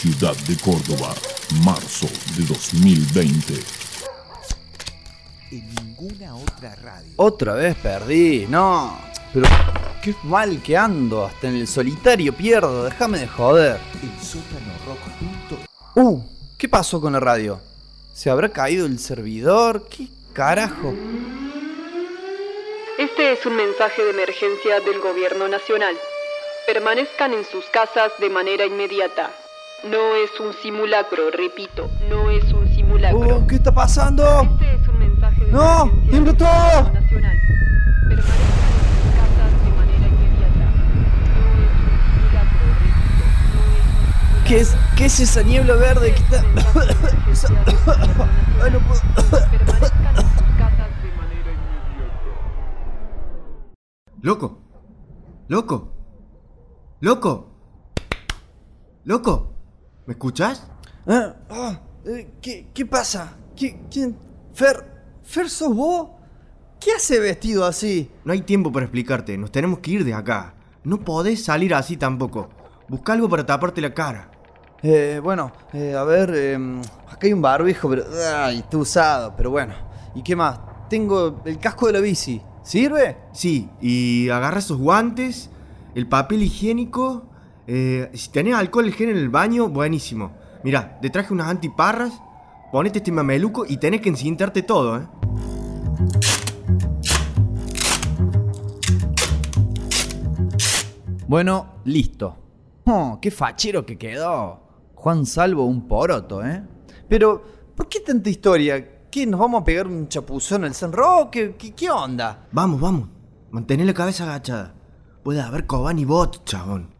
ciudad de Córdoba, marzo de 2020. En ninguna otra radio. Otra vez perdí, no. Pero qué mal que ando, hasta en el solitario pierdo, déjame de joder. El sótano rock. Uh, ¿qué pasó con la radio? ¿Se habrá caído el servidor? ¿Qué carajo? Este es un mensaje de emergencia del Gobierno Nacional. Permanezcan en sus casas de manera inmediata. No es un simulacro, repito, no es un simulacro. Uh, ¿qué está pasando? Este es un mensaje de ¡No! ¡Tiembla todo! Nacional. ¿Qué es, ¿Qué es esa niebla verde que está.? Ay, no puedo. Permanezcan en sus casas de manera inmediata. ¡Loco! ¡Loco! ¡Loco! ¡Loco! ¿Me escuchas? Ah, ah, eh, ¿qué, ¿Qué pasa? ¿Qué, ¿Quién? Fer, ¿Fer sos vos? ¿Qué hace vestido así? No hay tiempo para explicarte, nos tenemos que ir de acá. No podés salir así tampoco. Busca algo para taparte la cara. Eh, bueno, eh, a ver, eh, acá hay un barbijo, pero. Ay, está usado, pero bueno. ¿Y qué más? Tengo el casco de la bici. ¿Sirve? Sí, y agarra esos guantes, el papel higiénico. Eh, si tenés alcohol gel en el baño, buenísimo. Mirá, te traje unas antiparras, ponete este mameluco y tenés que encintarte todo, ¿eh? Bueno, listo. Oh, qué fachero que quedó. Juan Salvo un poroto, ¿eh? Pero, ¿por qué tanta historia? ¿Qué? ¿Nos vamos a pegar un chapuzón al San Roque? ¿Qué, qué onda? Vamos, vamos. Mantén la cabeza agachada. Puede haber Coban y bot, chabón.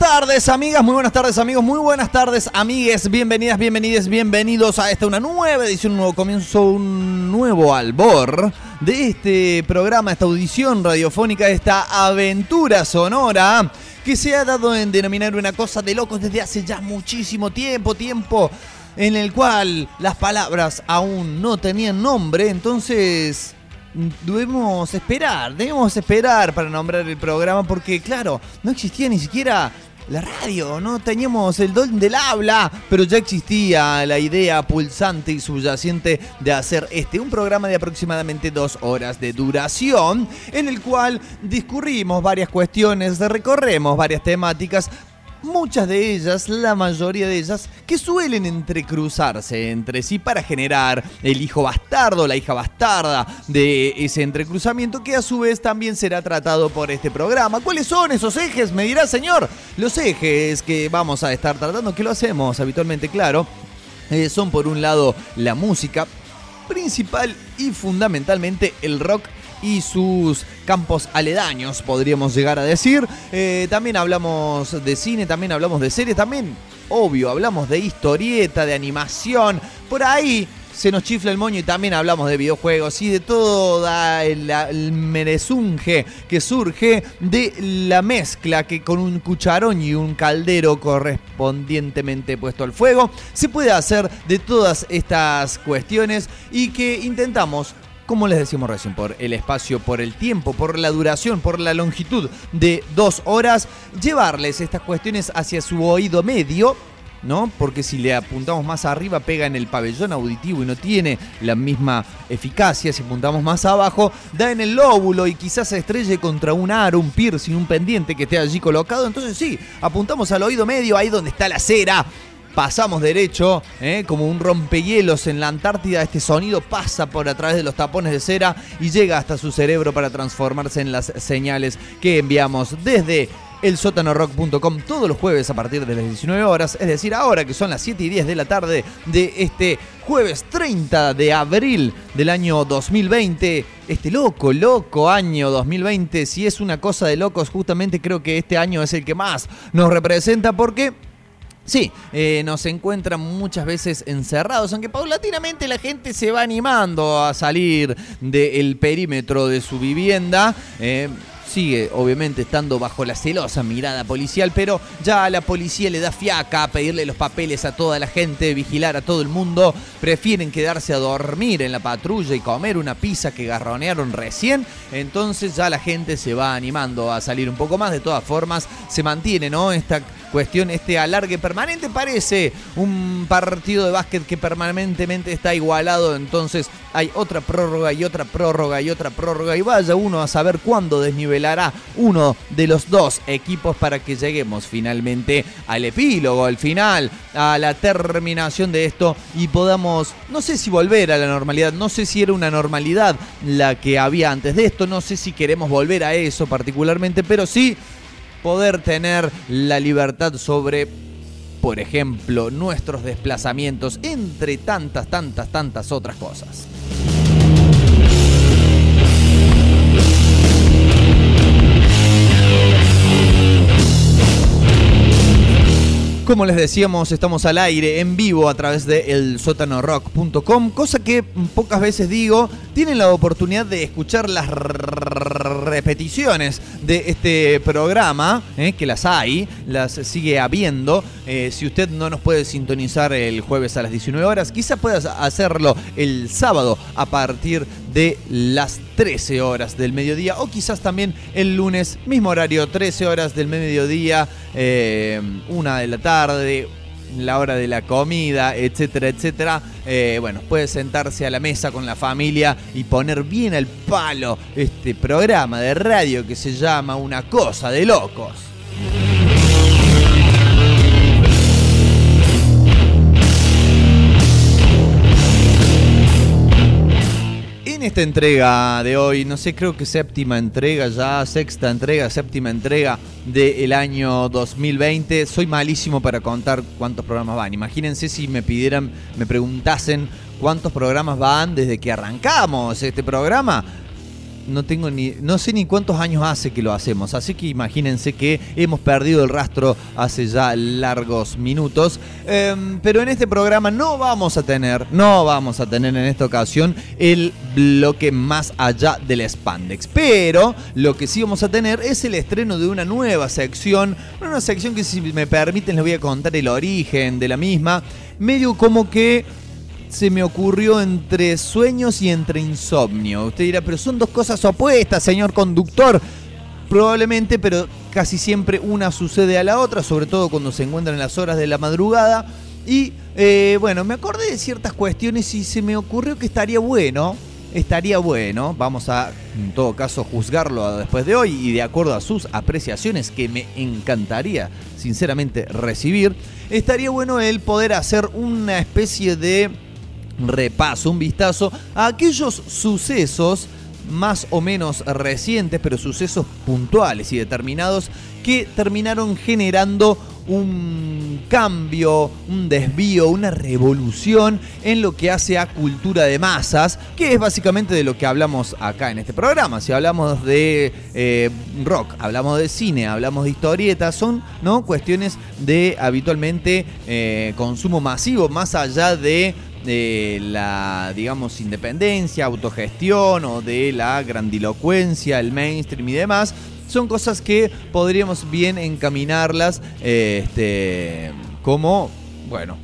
Tardes, amigas, muy buenas tardes, amigos, muy buenas tardes, amigues. Bienvenidas, bienvenidas, bienvenidos a esta una nueva edición, un nuevo comienzo, un nuevo albor de este programa, esta audición radiofónica, esta aventura sonora que se ha dado en denominar una cosa de locos desde hace ya muchísimo tiempo, tiempo en el cual las palabras aún no tenían nombre, entonces debemos esperar, debemos esperar para nombrar el programa porque claro, no existía ni siquiera la radio, no teníamos el don del habla, pero ya existía la idea pulsante y subyacente de hacer este, un programa de aproximadamente dos horas de duración, en el cual discurrimos varias cuestiones, recorremos varias temáticas, muchas de ellas, la mayoría de ellas, que suelen entrecruzarse entre sí para generar el hijo bastardo, la hija bastarda de ese entrecruzamiento que a su vez también será tratado por este programa. ¿Cuáles son esos ejes? Me dirá señor. Los ejes que vamos a estar tratando, que lo hacemos habitualmente, claro, eh, son por un lado la música principal y fundamentalmente el rock y sus campos aledaños, podríamos llegar a decir. Eh, también hablamos de cine, también hablamos de series, también, obvio, hablamos de historieta, de animación. Por ahí se nos chifla el moño y también hablamos de videojuegos y de toda el, el que surge de la mezcla que con un cucharón y un caldero correspondientemente puesto al fuego se puede hacer de todas estas cuestiones y que intentamos como les decimos recién, por el espacio, por el tiempo, por la duración, por la longitud de dos horas, llevarles estas cuestiones hacia su oído medio. ¿No? Porque si le apuntamos más arriba pega en el pabellón auditivo y no tiene la misma eficacia. Si apuntamos más abajo, da en el lóbulo y quizás se estrelle contra un aro, un piercing, un pendiente que esté allí colocado. Entonces sí, apuntamos al oído medio, ahí donde está la cera, pasamos derecho, ¿eh? como un rompehielos en la Antártida, este sonido pasa por a través de los tapones de cera y llega hasta su cerebro para transformarse en las señales que enviamos desde el sótanorock.com todos los jueves a partir de las 19 horas, es decir, ahora que son las 7 y 10 de la tarde de este jueves 30 de abril del año 2020, este loco, loco año 2020, si es una cosa de locos, justamente creo que este año es el que más nos representa porque Sí, eh, nos encuentran muchas veces encerrados, aunque paulatinamente la gente se va animando a salir del perímetro de su vivienda. Eh, sigue obviamente estando bajo la celosa mirada policial, pero ya la policía le da fiaca a pedirle los papeles a toda la gente, vigilar a todo el mundo, prefieren quedarse a dormir en la patrulla y comer una pizza que garronearon recién, entonces ya la gente se va animando a salir un poco más, de todas formas se mantiene, ¿no? Esta cuestión, este alargue permanente. Parece un partido de básquet que permanentemente está igualado, entonces hay otra prórroga y otra prórroga y otra prórroga. Y vaya uno a saber cuándo desnivelará uno de los dos equipos para que lleguemos finalmente al epílogo, al final, a la terminación de esto y podamos, no sé si volver a la normalidad, no sé si era una normalidad la que había antes de esto, no sé si queremos volver a eso particularmente, pero sí poder tener la libertad sobre, por ejemplo, nuestros desplazamientos, entre tantas, tantas, tantas otras cosas. Como les decíamos, estamos al aire en vivo a través de elsótanorock.com, cosa que pocas veces digo, tienen la oportunidad de escuchar las repeticiones de este programa, eh, que las hay, las sigue habiendo. Eh, si usted no nos puede sintonizar el jueves a las 19 horas, quizá pueda hacerlo el sábado a partir de las 13 horas del mediodía o quizás también el lunes, mismo horario, 13 horas del mediodía, eh, una de la tarde, la hora de la comida, etcétera, etcétera, eh, bueno, puede sentarse a la mesa con la familia y poner bien al palo este programa de radio que se llama Una cosa de locos. En esta entrega de hoy, no sé, creo que séptima entrega ya, sexta entrega, séptima entrega del año 2020. Soy malísimo para contar cuántos programas van. Imagínense si me pidieran, me preguntasen cuántos programas van desde que arrancamos este programa no tengo ni, no sé ni cuántos años hace que lo hacemos, así que imagínense que hemos perdido el rastro hace ya largos minutos. Em, pero en este programa no vamos a tener, no vamos a tener en esta ocasión el bloque más allá del spandex. Pero lo que sí vamos a tener es el estreno de una nueva sección, una sección que si me permiten les voy a contar el origen de la misma, medio como que se me ocurrió entre sueños y entre insomnio. Usted dirá, pero son dos cosas opuestas, señor conductor. Probablemente, pero casi siempre una sucede a la otra, sobre todo cuando se encuentran en las horas de la madrugada. Y eh, bueno, me acordé de ciertas cuestiones y se me ocurrió que estaría bueno, estaría bueno, vamos a en todo caso juzgarlo después de hoy y de acuerdo a sus apreciaciones que me encantaría sinceramente recibir, estaría bueno el poder hacer una especie de repaso, un vistazo a aquellos sucesos más o menos recientes, pero sucesos puntuales y determinados que terminaron generando un cambio, un desvío, una revolución en lo que hace a cultura de masas, que es básicamente de lo que hablamos acá en este programa. Si hablamos de eh, rock, hablamos de cine, hablamos de historietas, son ¿no? cuestiones de habitualmente eh, consumo masivo, más allá de de la, digamos, independencia, autogestión o de la grandilocuencia, el mainstream y demás, son cosas que podríamos bien encaminarlas este, como, bueno,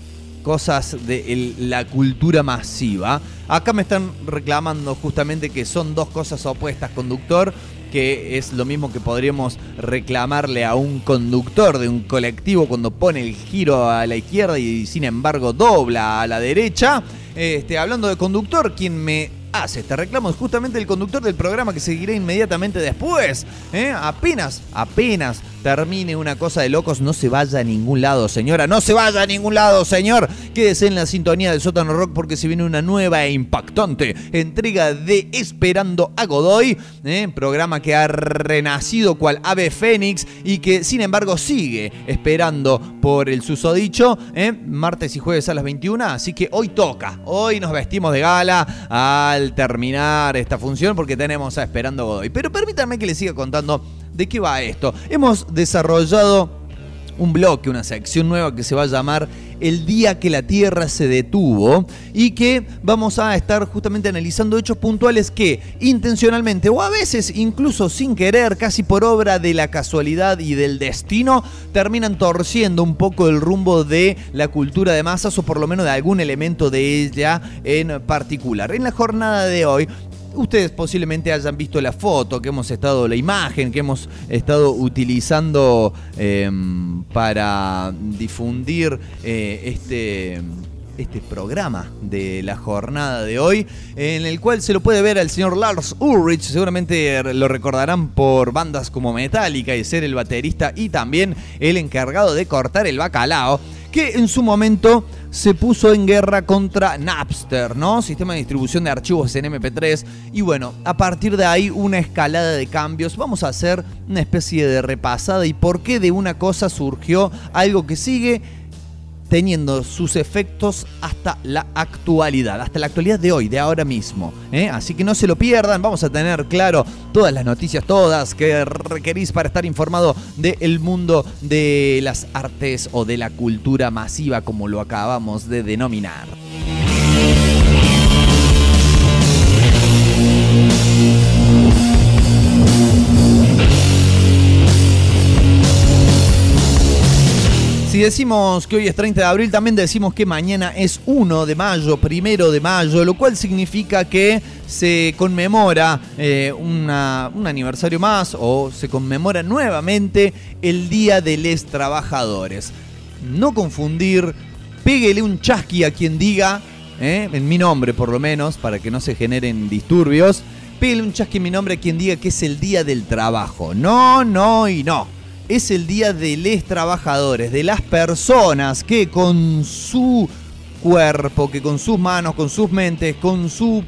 cosas de la cultura masiva. Acá me están reclamando justamente que son dos cosas opuestas, conductor que es lo mismo que podríamos reclamarle a un conductor de un colectivo cuando pone el giro a la izquierda y sin embargo dobla a la derecha. Este, hablando de conductor, quien me hace este reclamo es justamente el conductor del programa que seguirá inmediatamente después. ¿eh? Apenas, apenas termine una cosa de locos, no se vaya a ningún lado, señora. No se vaya a ningún lado, señor. Quédese en la sintonía del sótano rock porque se viene una nueva e impactante entrega de Esperando a Godoy, ¿eh? programa que ha renacido cual ave fénix y que sin embargo sigue esperando por el susodicho, ¿eh? martes y jueves a las 21. Así que hoy toca, hoy nos vestimos de gala al terminar esta función porque tenemos a Esperando a Godoy. Pero permítanme que les siga contando ¿De qué va esto? Hemos desarrollado un bloque, una sección nueva que se va a llamar El día que la Tierra se detuvo y que vamos a estar justamente analizando hechos puntuales que intencionalmente o a veces incluso sin querer, casi por obra de la casualidad y del destino, terminan torciendo un poco el rumbo de la cultura de masas o por lo menos de algún elemento de ella en particular. En la jornada de hoy Ustedes posiblemente hayan visto la foto que hemos estado, la imagen que hemos estado utilizando em, para difundir eh, este este programa de la jornada de hoy, en el cual se lo puede ver al señor Lars Ulrich, seguramente lo recordarán por bandas como Metallica y ser el baterista y también el encargado de cortar el bacalao, que en su momento se puso en guerra contra Napster, ¿no? Sistema de distribución de archivos en MP3. Y bueno, a partir de ahí una escalada de cambios. Vamos a hacer una especie de repasada y por qué de una cosa surgió algo que sigue teniendo sus efectos hasta la actualidad, hasta la actualidad de hoy, de ahora mismo. ¿eh? Así que no se lo pierdan, vamos a tener claro todas las noticias, todas que requerís para estar informado del mundo de las artes o de la cultura masiva, como lo acabamos de denominar. Si decimos que hoy es 30 de abril, también decimos que mañana es 1 de mayo, primero de mayo, lo cual significa que se conmemora eh, un aniversario más o se conmemora nuevamente el Día de los Trabajadores. no confundir, péguele un chasqui a quien diga, ¿eh? en mi nombre por lo menos, para que no se generen disturbios, péguele un chasqui en mi nombre a quien diga que es el día del trabajo. No, no y no. Es el día de los trabajadores, de las personas que con su cuerpo, que con sus manos, con sus mentes, con su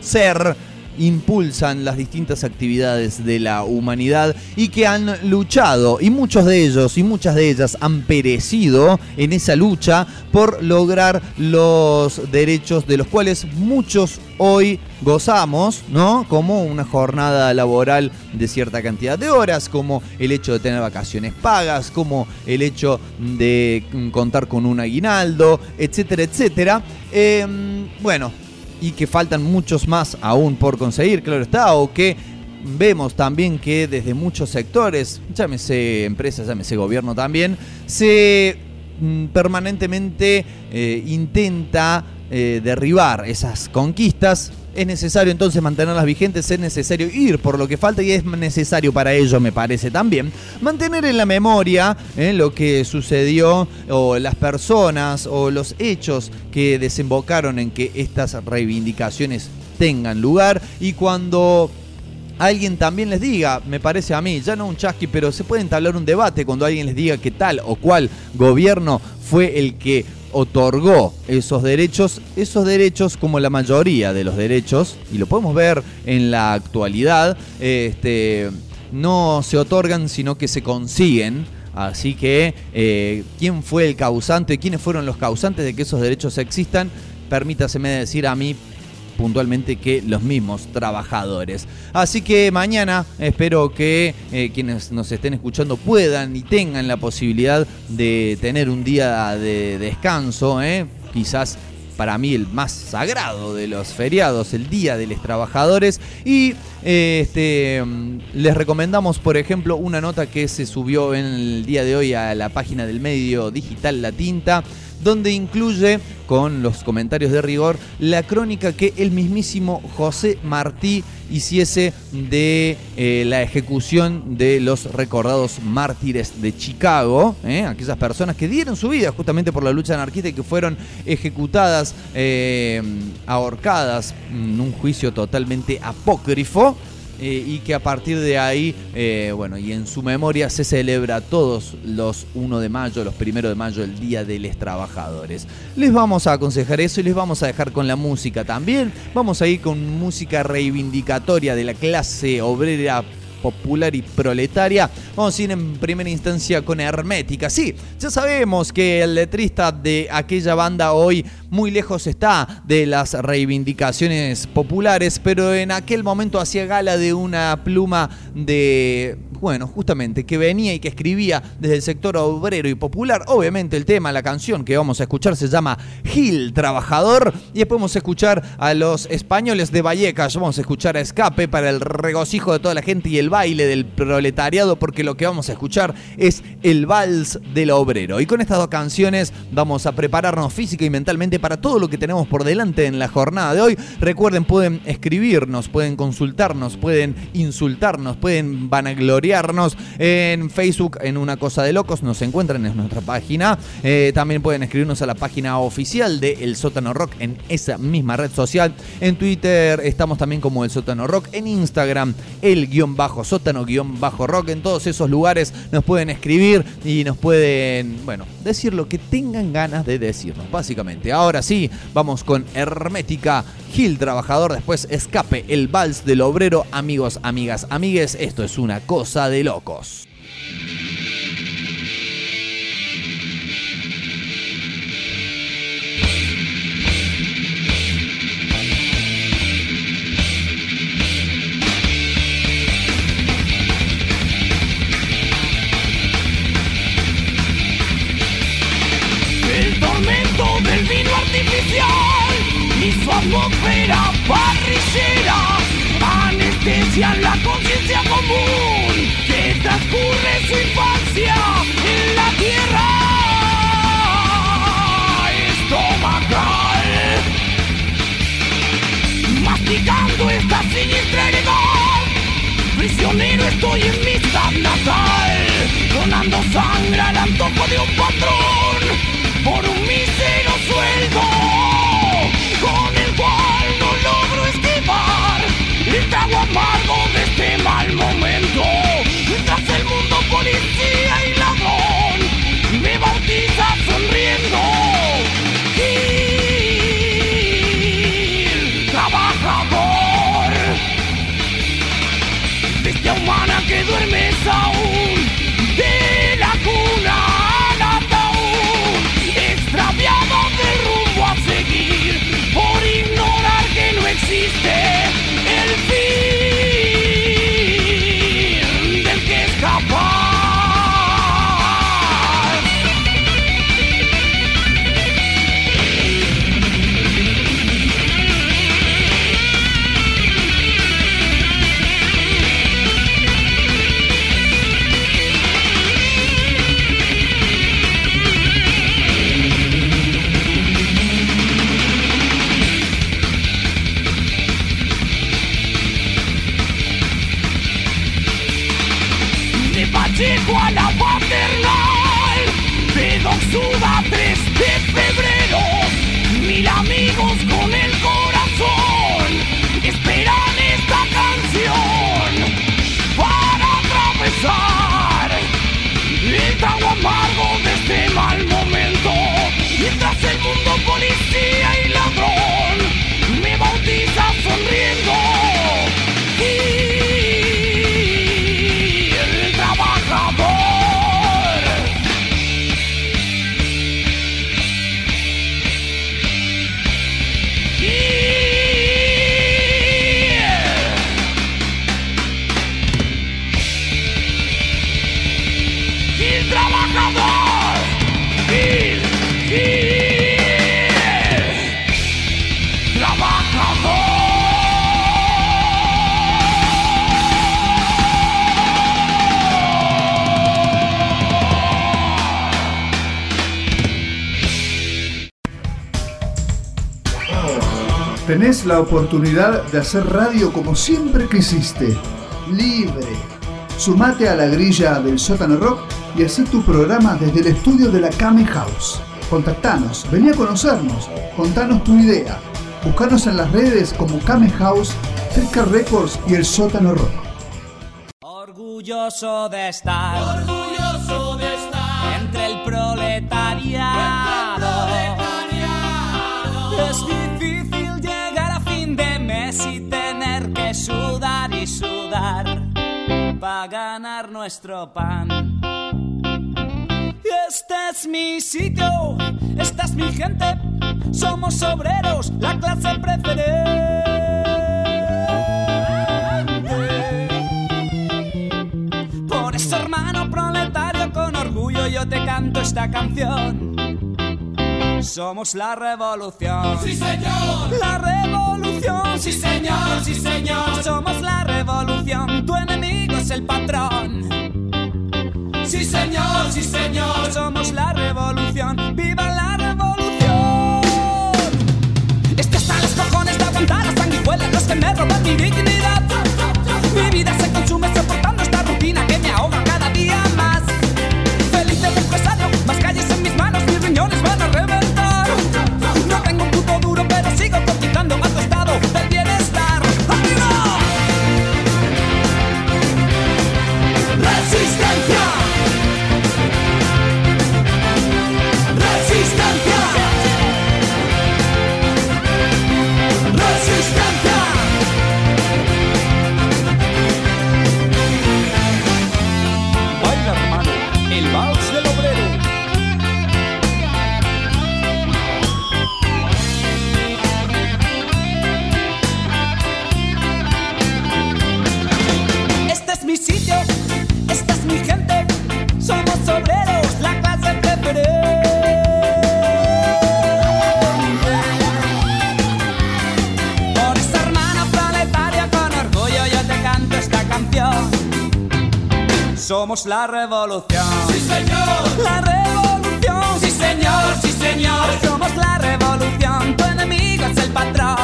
ser, impulsan las distintas actividades de la humanidad y que han luchado, y muchos de ellos y muchas de ellas han perecido en esa lucha por lograr los derechos de los cuales muchos hoy gozamos, ¿no? Como una jornada laboral de cierta cantidad de horas, como el hecho de tener vacaciones pagas, como el hecho de contar con un aguinaldo, etcétera, etcétera. Em, bueno, y que faltan muchos más aún por conseguir, claro está, o que vemos también que desde muchos sectores, llámese empresas, llámese gobierno también, se mm, permanentemente eh, intenta eh, derribar esas conquistas. Es necesario entonces mantenerlas vigentes, es necesario ir por lo que falta y es necesario para ello, me parece también, mantener en la memoria eh, lo que sucedió o las personas o los hechos que desembocaron en que estas reivindicaciones tengan lugar. Y cuando alguien también les diga, me parece a mí, ya no un chasqui, pero se puede entablar un debate cuando alguien les diga que tal o cual gobierno fue el que otorgó esos derechos, esos derechos como la mayoría de los derechos, y lo podemos ver en la actualidad, este, no se otorgan sino que se consiguen. Así que, eh, ¿quién fue el causante? ¿Quiénes fueron los causantes de que esos derechos existan? Permítaseme decir a mí puntualmente que los mismos trabajadores. Así que mañana espero que eh, quienes nos estén escuchando puedan y tengan la posibilidad de tener un día de descanso, ¿eh? quizás para mí el más sagrado de los feriados, el Día de los Trabajadores. Y este, les recomendamos, por ejemplo, una nota que se subió en el día de hoy a la página del medio digital La Tinta donde incluye, con los comentarios de rigor, la crónica que el mismísimo José Martí hiciese de eh, la ejecución de los recordados mártires de Chicago, ¿eh? aquellas personas que dieron su vida justamente por la lucha anarquista y que fueron ejecutadas, eh, ahorcadas en un juicio totalmente apócrifo. Eh, y que a partir de ahí, eh, bueno, y en su memoria se celebra todos los 1 de mayo, los 1 de mayo, el Día de los Trabajadores. Les vamos a aconsejar eso y les vamos a dejar con la música también. Vamos a ir con música reivindicatoria de la clase obrera popular y proletaria. Vamos a ir en primera instancia con Hermética. Sí, ya sabemos que el letrista de aquella banda hoy muy lejos está de las reivindicaciones populares, pero en aquel momento hacía gala de una pluma de, bueno, justamente, que venía y que escribía desde el sector obrero y popular. Obviamente el tema, la canción que vamos a escuchar se llama Gil Trabajador y después vamos a escuchar a los españoles de Vallecas, vamos a escuchar a Escape para el regocijo de toda la gente y el baile del proletariado porque lo que vamos a escuchar es el vals del obrero. Y con estas dos canciones vamos a prepararnos física y mentalmente para todo lo que tenemos por delante en la jornada de hoy. Recuerden, pueden escribirnos, pueden consultarnos, pueden insultarnos, pueden en Facebook en Una Cosa de Locos, nos encuentran en nuestra página. Eh, también pueden escribirnos a la página oficial de El Sótano Rock en esa misma red social. En Twitter estamos también como El Sótano Rock, en Instagram el guion bajo sótano guion bajo rock. En todos esos lugares nos pueden escribir y nos pueden, bueno, decir lo que tengan ganas de decirnos, básicamente. Ahora sí, vamos con Hermética, Gil Trabajador, después Escape, el vals del obrero, amigos, amigas, amigues. Esto es una cosa de locos. Del vino artificial y su atmósfera parrillera la conciencia común que transcurre su infancia en la tierra estomacal. Masticando esta siniestra heredad, prisionero estoy en mi natal. donando sangre al antojo de un patrón por un mísero sueldo, trago amargo de este Tenés la oportunidad de hacer radio como siempre quisiste, libre. Sumate a la grilla del sótano rock y haz tu programa desde el estudio de la Kame House. Contactanos, vení a conocernos, contanos tu idea. Buscanos en las redes como Kame House, Cerca Records y el sótano rock. Orgulloso de estar. Y tener que sudar y sudar para ganar nuestro pan. Este es mi sitio, esta es mi gente, somos obreros, la clase preferente. Por eso, hermano proletario, con orgullo yo te canto esta canción. Somos la revolución. Sí, señor. La revolución. Sí, señor, sí, señor. Somos la revolución. Tu enemigo es el patrón. Sí, señor, sí, señor. Somos la revolución. ¡Viva la revolución! Estoy hasta los cojones de aguantar las sanguijuelas, los que me roban mi dignidad. Mi vida se consume soportando mi sitio, esta es mi gente, somos obreros, la clase preferente. Por esa hermana planetaria con orgullo yo te canto esta canción. Somos la revolución. Sí, señor. La revolución. Sí, señor, sí, señor. Somos la revolución. Tu enemigo es el patrón.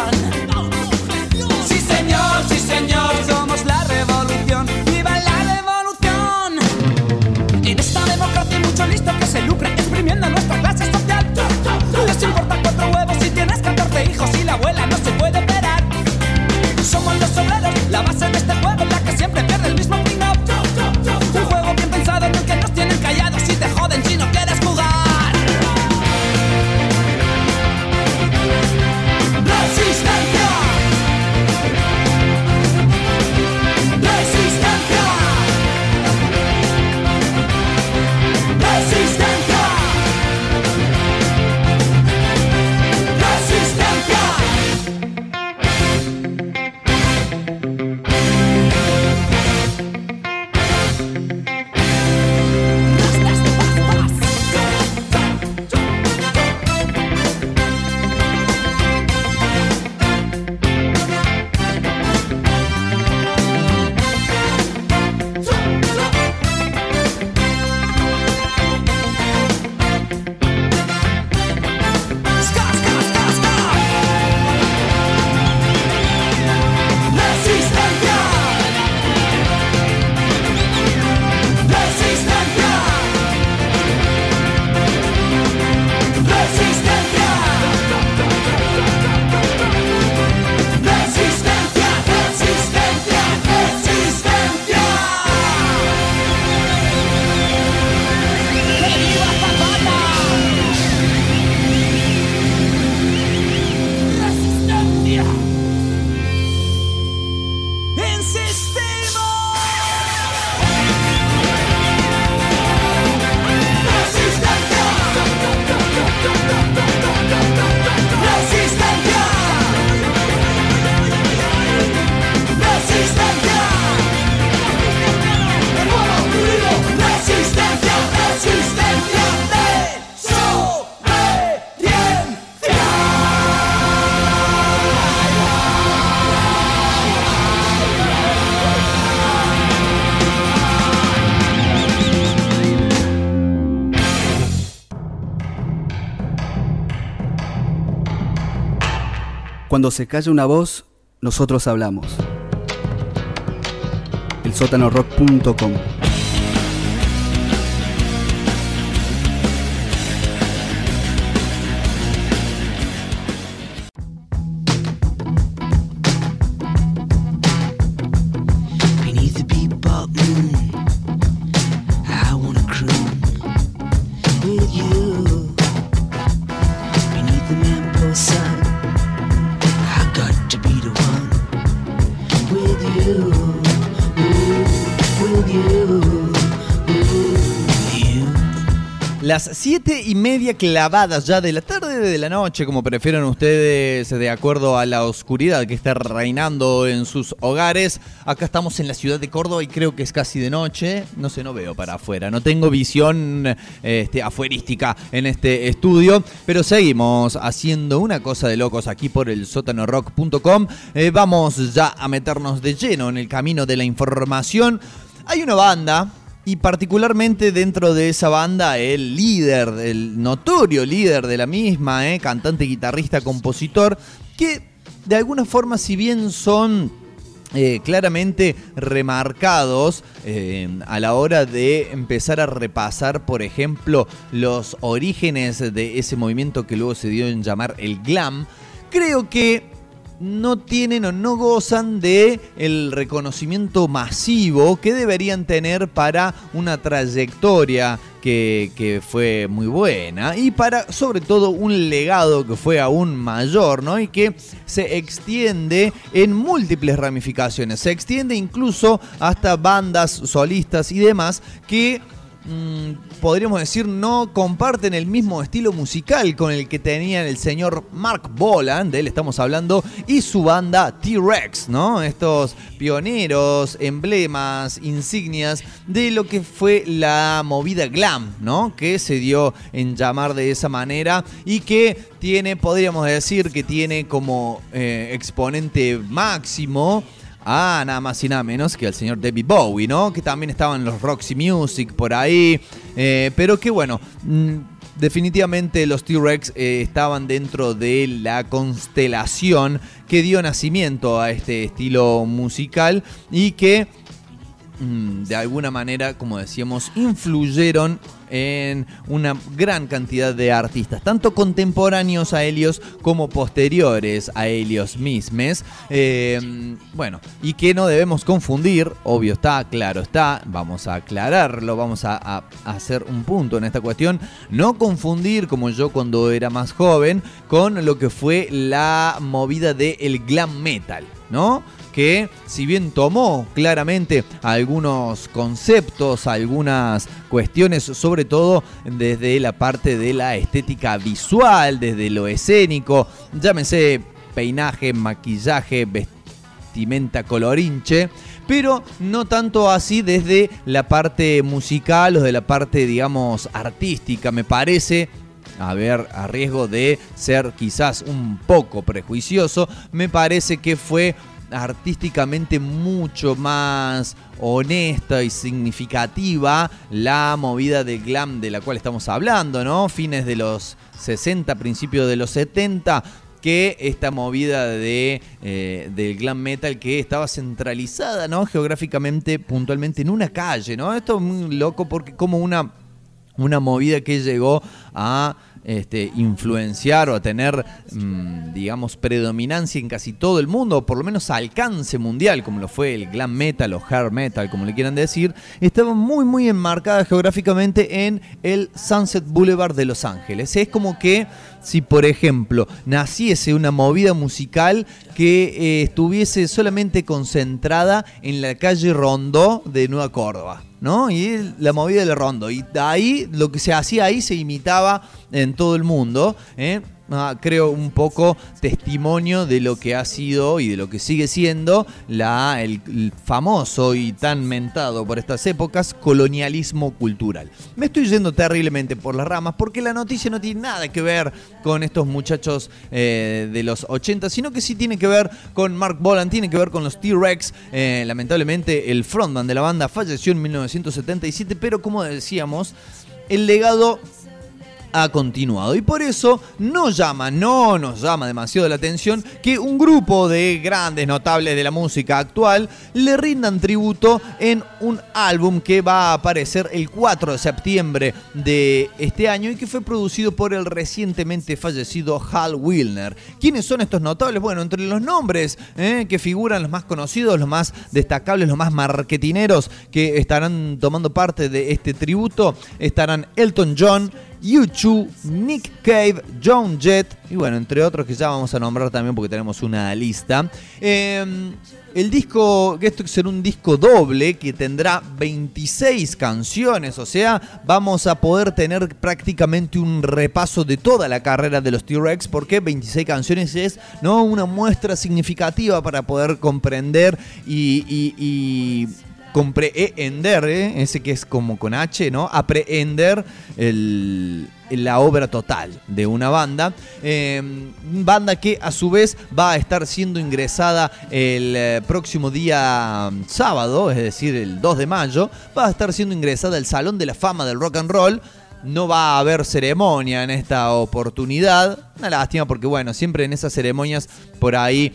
Cuando se calla una voz, nosotros hablamos. Siete y media clavadas ya de la tarde de la noche, como prefieran ustedes, de acuerdo a la oscuridad que está reinando en sus hogares. Acá estamos en la ciudad de Córdoba y creo que es casi de noche. No sé, no veo para afuera, no tengo visión este, afuerística en este estudio, pero seguimos haciendo una cosa de locos aquí por el sótanorock.com. Eh, vamos ya a meternos de lleno en el camino de la información. Hay una banda y particularmente dentro de esa banda, el líder, el notorio líder de la misma, eh, cantante, guitarrista, compositor, que de alguna forma, si bien son eh, claramente remarcados eh, a la hora de empezar a repasar, por ejemplo, los orígenes de ese movimiento que luego se dio en llamar el glam, creo que no tienen o no gozan de el reconocimiento masivo que deberían tener para una trayectoria que, que fue muy buena y para sobre todo un legado que fue aún mayor, ¿no? Y que se extiende en múltiples ramificaciones, se extiende incluso hasta bandas solistas y demás que podríamos decir, no comparten el mismo estilo musical con el que tenían el señor Mark Boland, de él estamos hablando, y su banda T-Rex, ¿no? Estos pioneros, emblemas, insignias de lo que fue la movida glam, ¿no? Que se dio en llamar de esa manera y que tiene, podríamos decir, que tiene como eh, exponente máximo Ah, nada más y nada menos que al señor David Bowie, ¿no? Que también estaba en los Roxy Music por ahí. eh, pero que bueno, mm, definitivamente los T-Rex eh, estaban dentro de la constelación que dio nacimiento a este estilo musical y que mm, de alguna manera, como decíamos, influyeron en una gran cantidad de artistas, tanto contemporáneos a Helios como posteriores a Helios mismes. Eh, bueno, y que no debemos confundir, obvio está, claro está, vamos a aclararlo, vamos a, hacer un punto en esta cuestión, no confundir como yo cuando era más joven con lo que fue la movida del glam metal, ¿no? Que si bien tomó claramente algunos conceptos, algunas cuestiones, sobre todo desde la parte de la estética visual, desde lo escénico, llámese peinaje, maquillaje, vestimenta colorinche, pero no tanto así desde la parte musical o de la parte, digamos, artística, me parece a ver, a riesgo de ser quizás un poco prejuicioso, me parece que fue artísticamente mucho más honesta y significativa la movida del glam de la cual estamos hablando, ¿no? Fines de los 60, principios de los 70 que esta movida de, eh, del glam metal que estaba centralizada, ¿no? Geográficamente, puntualmente en una calle, ¿no? Esto es muy loco porque como una, una movida que llegó a este, influenciar o a tener, mm, digamos, predominancia en casi todo el mundo, o por lo menos alcance mundial, como lo fue el glam metal o hair metal, como le quieran decir, estaba muy, muy enmarcada geográficamente en el Sunset Boulevard de Los Ángeles. Es como que si, por ejemplo, naciese una movida musical que eh, estuviese solamente concentrada en la calle Rondó de Nueva Córdoba. ¿no? Y la movida del rondo. Y ahí, lo que se hacía ahí se imitaba en todo el mundo. ¿eh? Ah, creo un poco testimonio de lo que ha sido y de lo que sigue siendo la, el, famoso y tan mentado por estas épocas colonialismo cultural. Me estoy yendo terriblemente por las ramas porque la noticia no tiene nada que ver con estos muchachos eh, de los 80, sino que sí tiene que ver con Mark Bolan, tiene que ver con los T-Rex. Eh, lamentablemente el frontman de la banda falleció en 1977, pero como decíamos, el legado ha continuado. Y por eso no llama, no nos llama demasiado la atención que un grupo de grandes notables de la música actual le rindan tributo en un álbum que va a aparecer el 4 de septiembre de este año y que fue producido por el recientemente fallecido Hal Wilner. ¿Quiénes son estos notables? Bueno, entre los nombres eh, que figuran los más conocidos, los más destacables, los más marketineros que estarán tomando parte de este tributo estarán Elton John, U2, Nick Cave, John Jett y bueno, entre otros que ya vamos a nombrar también porque tenemos una lista. Eh, el disco, que esto será un disco doble que tendrá 26 canciones, o sea, vamos a poder tener prácticamente un repaso de toda la carrera de los T-Rex porque 26 canciones es ¿no? una muestra significativa para poder comprender y, y- y comprehender, ¿eh? ese que es como con H, ¿no? Aprehender el- la obra total de una banda. Eh, banda que a su vez va a estar siendo ingresada el eh, próximo día mm, sábado, es decir, el 2 de mayo, va a estar siendo ingresada al Salón de la Fama del Rock and Roll. No va a haber ceremonia en esta oportunidad. Una lástima porque, bueno, siempre en esas ceremonias por ahí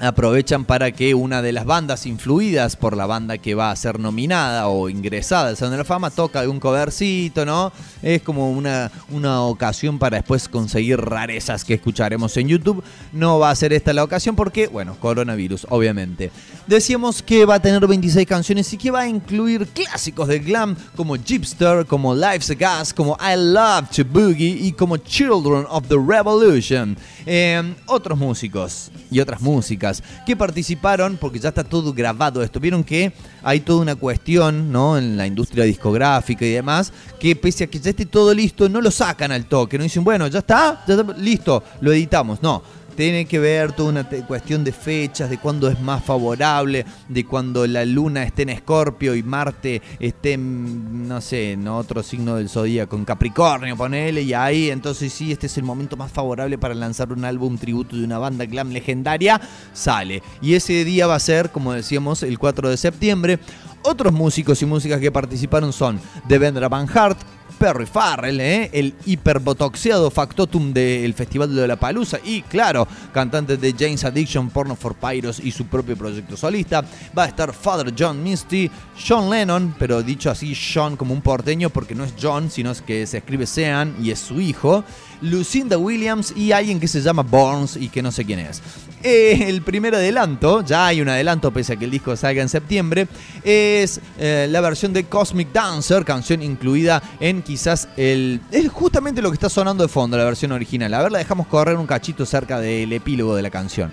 aprovechan para que una de las bandas influidas por la banda que va a ser nominada o ingresada al Salón de la Fama toca un covercito, ¿no? Es como una, una ocasión para después conseguir rarezas que escucharemos en YouTube. No va a ser esta la ocasión porque, bueno, coronavirus, obviamente. Decíamos que va a tener 26 canciones y que va a incluir clásicos del glam como Gypster, como Life's a Gas, como I Love to Boogie y como Children of the Revolution. Eh, otros músicos y otras músicas que participaron, porque ya está todo grabado esto. Vieron que hay toda una cuestión ¿no? en la industria discográfica y demás, que pese a que ya esté todo listo, no lo sacan al toque. No dicen, bueno, ya está, ya está listo, lo editamos. No. Tiene que ver toda una cuestión de fechas, de cuándo es más favorable, de cuando la luna esté en Escorpio y Marte esté, en, no sé, en otro signo del zodíaco, en Capricornio, ponele, y ahí entonces sí, este es el momento más favorable para lanzar un álbum tributo de una banda glam legendaria, sale. Y ese día va a ser, como decíamos, el 4 de septiembre. Otros músicos y músicas que participaron son Devendra Van Hart, Perry Farrell, ¿eh? el hiperbotoxeado factotum del Festival de la Palusa y, claro, cantante de James Addiction, Porno for Pyros y su propio proyecto solista. Va a estar Father John Misty, John Lennon, pero dicho así, John como un porteño porque no es John, sino es que se escribe Sean y es su hijo. Lucinda Williams y alguien que se llama Burns y que no sé quién es. Eh, el primer adelanto, ya hay un adelanto pese a que el disco salga en septiembre, es eh, la versión de Cosmic Dancer, canción incluida en quizás el... Es justamente lo que está sonando de fondo, la versión original. A ver, la dejamos correr un cachito cerca del epílogo de la canción.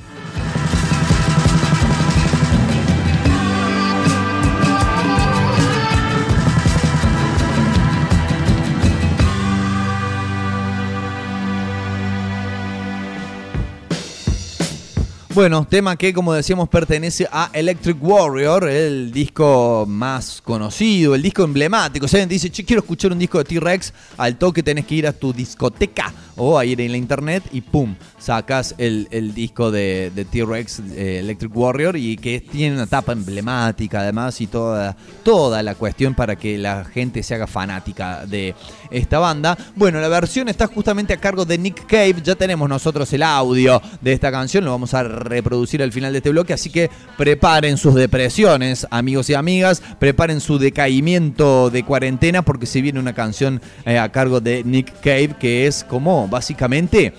Bueno, tema que como decíamos pertenece a Electric Warrior, el disco más conocido, el disco emblemático. Alguien te dice, che, quiero escuchar un disco de T-Rex, al toque tenés que ir a tu discoteca o a ir en la internet y pum, sacas el, el disco de, de T-Rex Electric Warrior y que tiene una tapa emblemática además y toda, toda la cuestión para que la gente se haga fanática de esta banda. Bueno, la versión está justamente a cargo de Nick Cave, ya tenemos nosotros el audio de esta canción, lo vamos a reproducir al final de este bloque, así que preparen sus depresiones, amigos y amigas, preparen su decaimiento de cuarentena porque se viene una canción eh, a cargo de Nick Cave que es como básicamente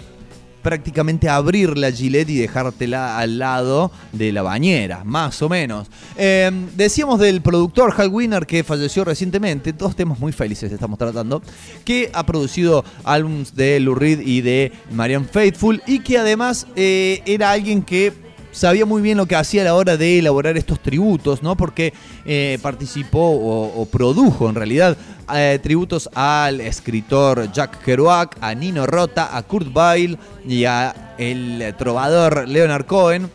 prácticamente abrir la gilet y dejártela al lado de la bañera, más o menos. Eh, decíamos del productor Hal Winner que falleció recientemente, dos temas muy felices estamos tratando, que ha producido álbums de Lou Reed y de Marianne Faithfull y que además eh, era alguien que sabía muy bien lo que hacía a la hora de elaborar estos tributos, ¿no? Porque eh, participó o, produjo en realidad eh, tributos al escritor Jack Kerouac, a Nino Rota, a Kurt Weill y a el trovador Leonard Cohen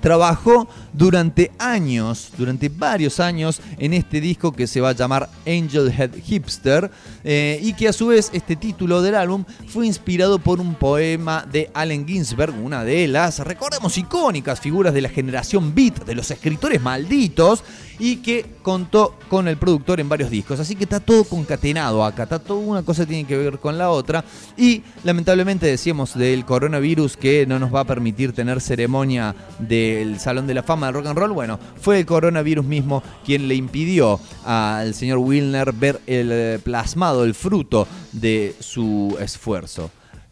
trabajó durante años, durante varios años, en este disco que se va a llamar Angel Head Hipster eh, y que a su vez este título del álbum fue inspirado por un poema de Allen Ginsberg, una de las, recordemos, icónicas figuras de la generación beat, de los escritores malditos, y que contó con el productor en varios discos. Así que está todo concatenado acá, está todo una cosa tiene que ver con la otra. Y lamentablemente decíamos del coronavirus que no nos va a permitir tener ceremonia del Salón de la Fama del Rock and Roll. Bueno, fue el coronavirus mismo quien le impidió al señor Wilner ver el eh, plasmado, el fruto de su esfuerzo.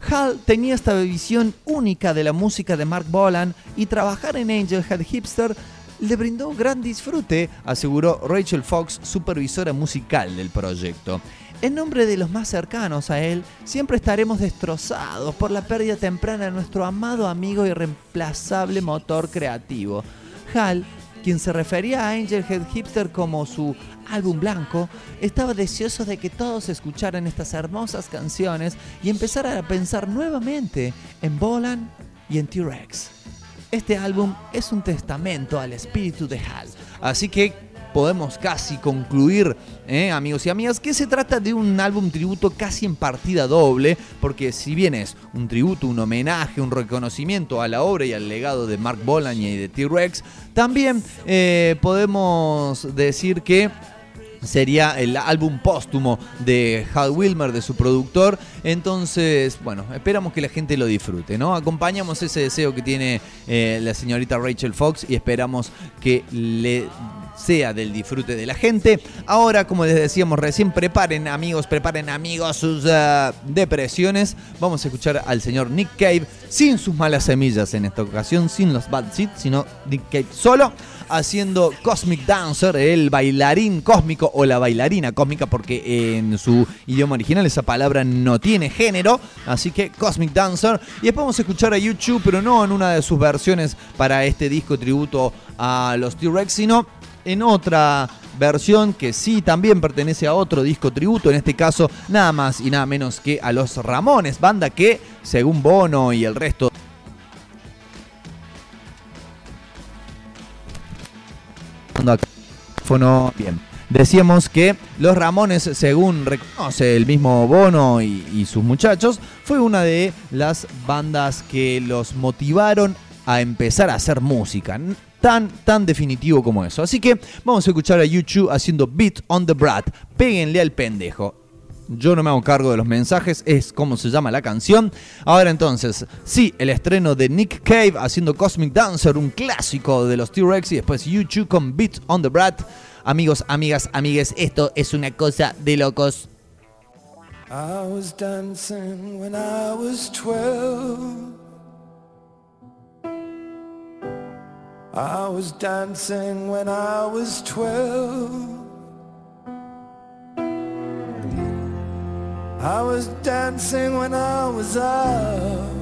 Hal tenía esta visión única de la música de Mark Bolan y trabajar en Angel Head Hipster le brindó gran disfrute, aseguró Rachel Fox, supervisora musical del proyecto. En nombre de los más cercanos a él, siempre estaremos destrozados por la pérdida temprana de nuestro amado amigo y reemplazable motor creativo. Hal, quien se refería a Angel Head Hipster como su álbum blanco, estaba deseoso de que todos escucharan estas hermosas canciones y empezaran a pensar nuevamente en Bolan y en T-Rex. Este álbum es un testamento al espíritu de Hal. Así que podemos casi concluir, ¿eh, amigos y amigas, que se trata de un álbum tributo casi en partida doble, porque si bien es un tributo, un homenaje, un reconocimiento a la obra y al legado de Mark Bolan y de T-Rex, también eh, podemos decir que sería el álbum póstumo de Hal Wilmer, de su productor. Entonces, bueno, esperamos que la gente lo disfrute, ¿no? Acompañamos ese deseo que tiene eh, la señorita Rachel Fox y esperamos que le sea del disfrute de la gente. Ahora, como les decíamos recién, preparen amigos, preparen amigos sus uh, depresiones. Vamos a escuchar al señor Nick Cave sin sus malas semillas en esta ocasión, sin los bad seeds, sino Nick Cave solo haciendo Cosmic Dancer, el bailarín cósmico o la bailarina cósmica, porque en su idioma original esa palabra no tiene género. Así que Cosmic Dancer. Y después vamos a escuchar a YouTube, pero no en una de sus versiones para este disco tributo a los T-Rex, sino en otra versión que sí también pertenece a otro disco tributo, en este caso nada más y nada menos que a los Ramones, banda que según Bono y el resto bien. Decíamos que los Ramones, según reconoce el mismo Bono y, sus muchachos, fue una de las bandas que los motivaron a empezar a hacer música tan, tan definitivo como eso. Así que vamos a escuchar a YouTube haciendo Beat on the Brat. Péguenle al pendejo. Yo no me hago cargo de los mensajes, es como se llama la canción. Ahora entonces, sí, el estreno de Nick Cave haciendo Cosmic Dancer, un clásico de los T-Rex, y después YouTube con Beat on the Brat. Amigos, amigas, amigues, esto es una cosa de locos. I was dancing when I was 12. I was dancing when I was 12. I was dancing when I was out.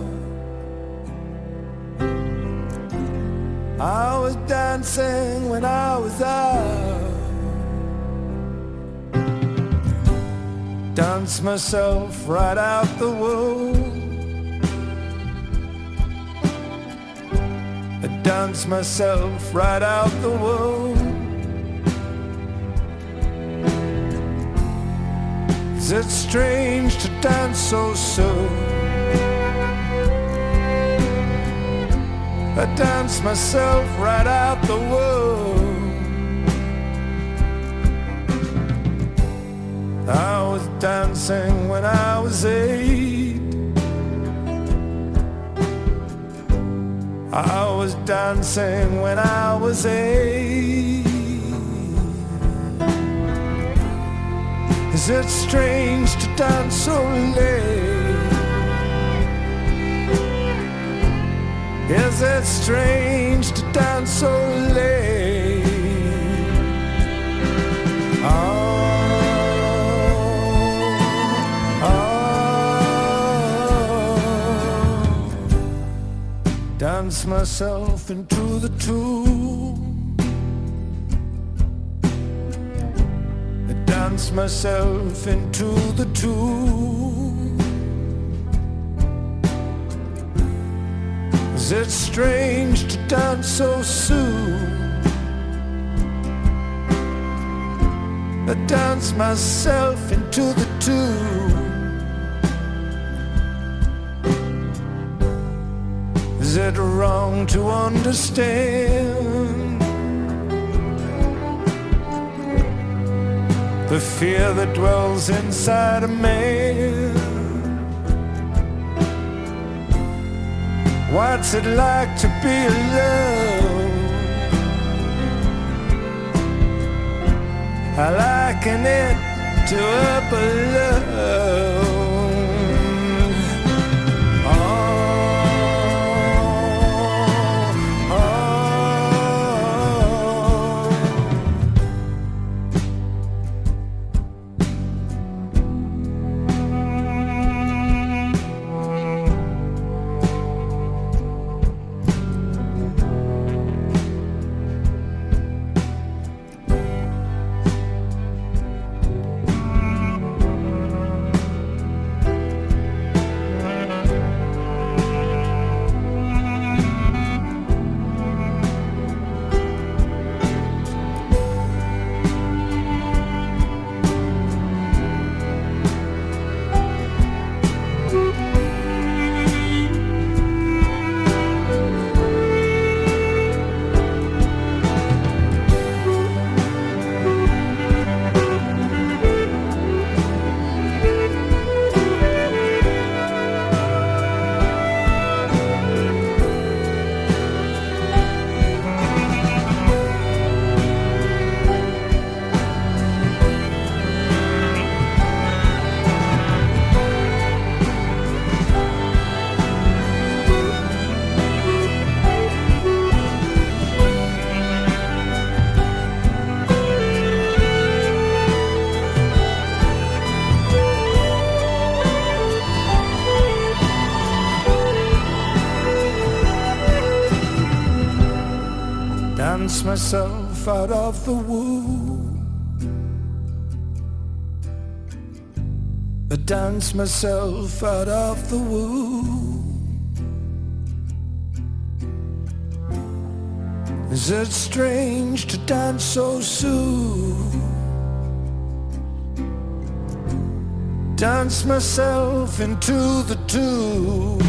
I was dancing when I was out. Dance myself right out the womb. I dance myself right out the womb. Is it strange to dance so soon? I dance myself right out the womb. I was dancing when I was eight. I was dancing when I was eight. Is it strange to dance so late? Is it strange to dance so late? Oh, dance myself into the tomb. Dance myself into the tomb. Is it strange to dance so soon? I dance myself into the tune. Is it wrong to understand the fear that dwells inside a man? What's it like to be alone? I liken it to up alone. Myself out of the womb. I dance myself out of the womb. Is it strange to dance so soon? Dance myself into the tune.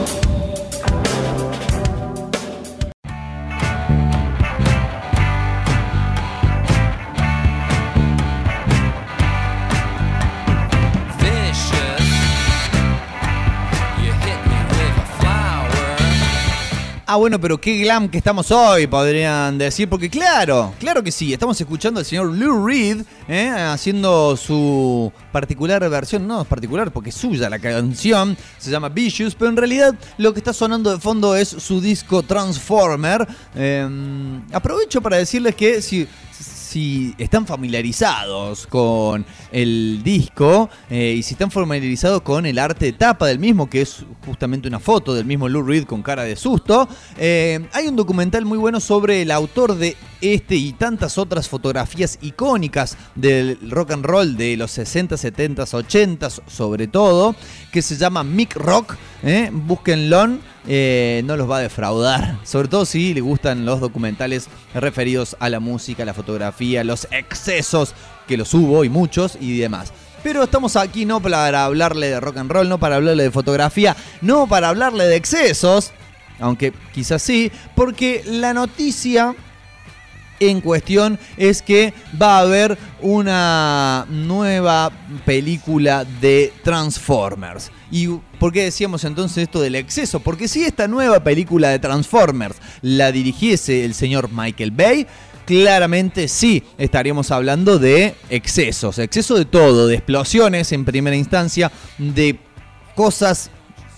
Ah, bueno, pero qué glam que estamos hoy, podrían decir, porque claro, claro que sí, estamos escuchando al señor Lou Reed ¿eh? haciendo su particular versión, no es particular porque es suya la canción, se llama Vicious, pero en realidad lo que está sonando de fondo es su disco Transformer. Eh, aprovecho para decirles que si si están familiarizados con el disco eh, y si están familiarizados con el arte de tapa del mismo, que es justamente una foto del mismo Lou Reed con cara de susto, eh, hay un documental muy bueno sobre el autor de este y tantas otras fotografías icónicas del rock and roll de los 60, 70, 80 sobre todo, que se llama Mick Rock. ¿eh? Búsquenlo, eh, no los va a defraudar. Sobre todo si les gustan los documentales referidos a la música, la fotografía, los excesos, que los hubo y muchos y demás. Pero estamos aquí no para hablarle de rock and roll, no para hablarle de fotografía, no para hablarle de excesos, aunque quizás sí, porque la noticia en cuestión es que va a haber una nueva película de Transformers. ¿Y por qué decíamos entonces esto del exceso? Porque si esta nueva película de Transformers la dirigiese el señor Michael Bay, claramente sí estaríamos hablando de excesos, exceso de todo, de explosiones en primera instancia, de cosas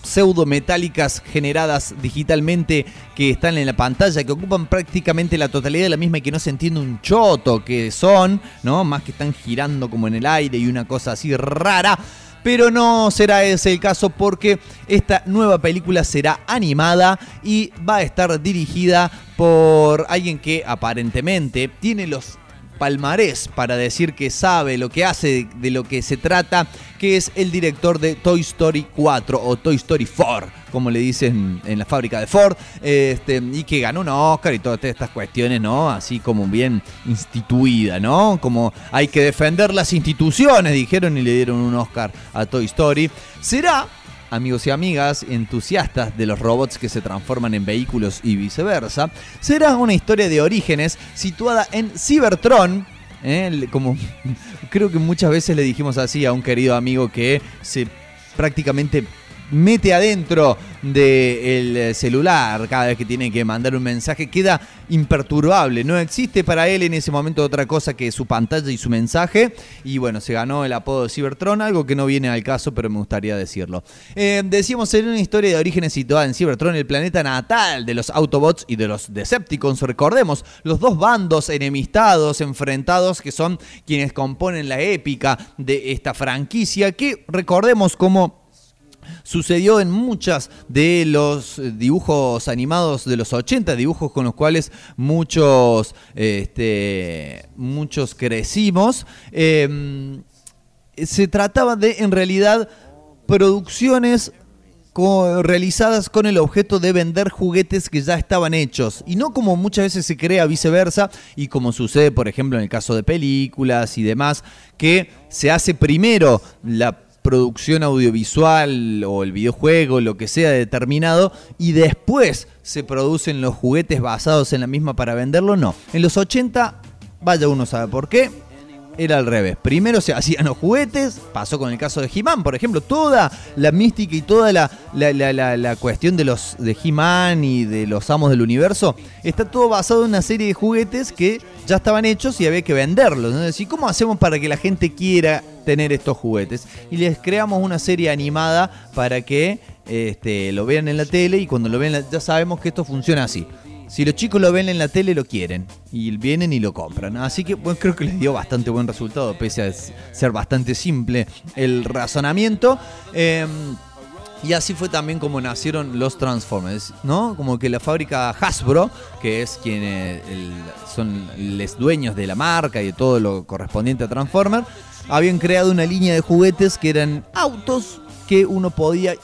pseudometálicas generadas digitalmente que están en la pantalla, que ocupan prácticamente la totalidad de la misma y que no se entiende un choto que son, ¿no? Más que están girando como en el aire y una cosa así rara. Pero no será ese el caso porque esta nueva película será animada y va a estar dirigida por alguien que aparentemente tiene los palmarés para decir que sabe lo que hace, de lo que se trata, que es el director de Toy Story 4 o Toy Story 4, como le dicen en la fábrica de Ford, este, y que ganó un Oscar y todas estas cuestiones, ¿no? Así como bien instituida, ¿no? Como hay que defender las instituciones, dijeron y le dieron un Oscar a Toy Story. Será amigos y amigas entusiastas de los robots que se transforman en vehículos y viceversa, será una historia de orígenes situada en Cybertron. ¿eh? Como creo que muchas veces le dijimos así a un querido amigo que se prácticamente mete adentro del celular cada vez que tiene que mandar un mensaje, queda imperturbable. No existe para él en ese momento otra cosa que su pantalla y su mensaje. Y bueno, se ganó el apodo de Cybertron, algo que no viene al caso, pero me gustaría decirlo. Eh, decíamos en una historia de orígenes situada en Cybertron, el planeta natal de los Autobots y de los Decepticons. Recordemos, los dos bandos enemistados, enfrentados, que son quienes componen la épica de esta franquicia, que recordemos como sucedió en muchas de los dibujos animados de los 80, dibujos con los cuales muchos, este, muchos crecimos. Eh, se trataba de, en realidad, producciones realizadas con el objeto de vender juguetes que ya estaban hechos y no como muchas veces se crea viceversa y como sucede por ejemplo en el caso de películas y demás que se hace primero la producción audiovisual o el videojuego, lo que sea determinado, y después se producen los juguetes basados en la misma para venderlo, no. En los 80, vaya uno sabe por qué, era al revés. Primero se hacían los juguetes, pasó con el caso de He-Man, por ejemplo, toda la mística y toda la, la, la- la- cuestión de los de He-Man y de los amos del universo, está todo basado en una serie de juguetes que ya estaban hechos y había que venderlos. ¿no? ¿cómo hacemos para que la gente quiera tener estos juguetes? Y les creamos una serie animada para que este, lo vean en la tele y cuando lo la- ya sabemos que esto funciona así. Si los chicos lo ven en la tele, lo quieren. Y vienen y lo compran. Así que bueno, creo que les dio bastante buen resultado, pese a ser bastante simple el razonamiento. Eh, y así fue también como nacieron los Transformers, ¿no? Como que la fábrica Hasbro, que es quien eh, son los dueños de la marca y de todo lo correspondiente a Transformers, habían creado una línea de juguetes que eran autos que uno podía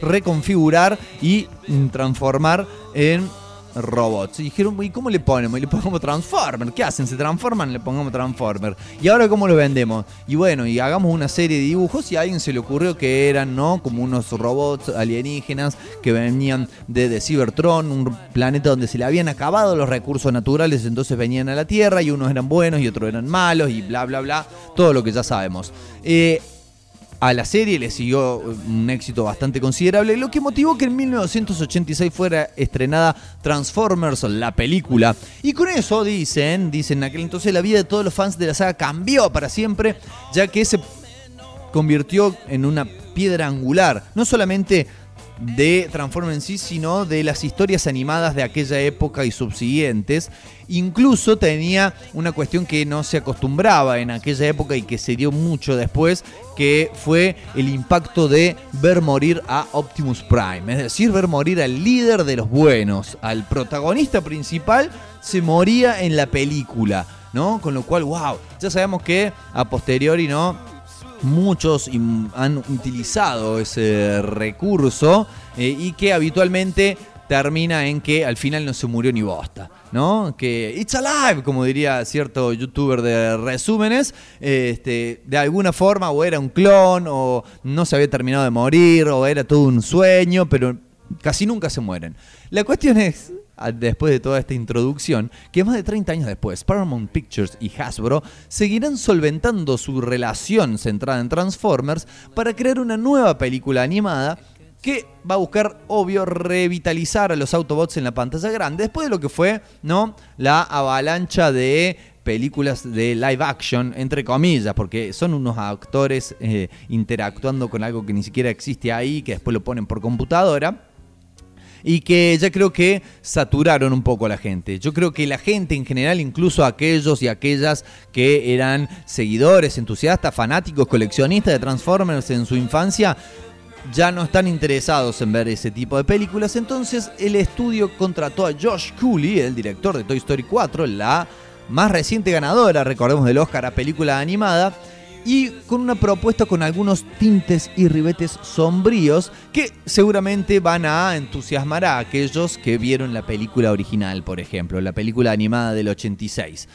reconfigurar y mm, transformar en robots. Y dijeron, ¿y cómo le ponemos? Y le pongamos Transformer. ¿Qué hacen? Se transforman, le pongamos Transformer. ¿Y ahora cómo lo vendemos? Y bueno, y hagamos una serie de dibujos y a alguien se le ocurrió que eran, ¿no? Como unos robots alienígenas que venían de, de Cybertron, un planeta donde se le habían acabado los recursos naturales, entonces venían a la Tierra y unos eran buenos y otros eran malos y bla, bla, bla. Todo lo que ya sabemos. Eh, a la serie le siguió un éxito bastante considerable, lo que motivó que en 1986 fuera estrenada Transformers, la película. Y con eso dicen, dicen en aquel entonces la vida de todos los fans de la saga cambió para siempre, ya que se convirtió en una piedra angular, no solamente de Transformers sí, sino de las historias animadas de aquella época y subsiguientes. Incluso tenía una cuestión que no se acostumbraba en aquella época y que se dio mucho después, que fue el impacto de ver morir a Optimus Prime, es decir, ver morir al líder de los buenos, al protagonista principal, se moría en la película, ¿no? Con lo cual, wow, ya sabemos que a posteriori, ¿no? Muchos han utilizado ese recurso eh, y que habitualmente termina en que al final no se murió ni bosta, ¿no? Que it's alive, como diría cierto youtuber de resúmenes, este, de alguna forma o era un clon o no se había terminado de morir o era todo un sueño, pero casi nunca se mueren. La cuestión es, después de toda esta introducción, que más de 30 años después, Paramount Pictures y Hasbro seguirán solventando su relación centrada en Transformers para crear una nueva película animada que va a buscar, obvio, revitalizar a los Autobots en la pantalla grande, después de lo que fue, ¿no? La avalancha de películas de live action, entre comillas, porque son unos actores eh, interactuando con algo que ni siquiera existe ahí, que después lo ponen por computadora y que ya creo que saturaron un poco a la gente. Yo creo que la gente en general, incluso aquellos y aquellas que eran seguidores, entusiastas, fanáticos, coleccionistas de Transformers en su infancia, ya no están interesados en ver ese tipo de películas. Entonces el estudio contrató a Josh Cooley, el director de Toy Story 4, la más reciente ganadora, recordemos, del Oscar a película animada, y con una propuesta con algunos tintes y ribetes sombríos que seguramente van a entusiasmar a aquellos que vieron la película original, por ejemplo, la película animada del 86.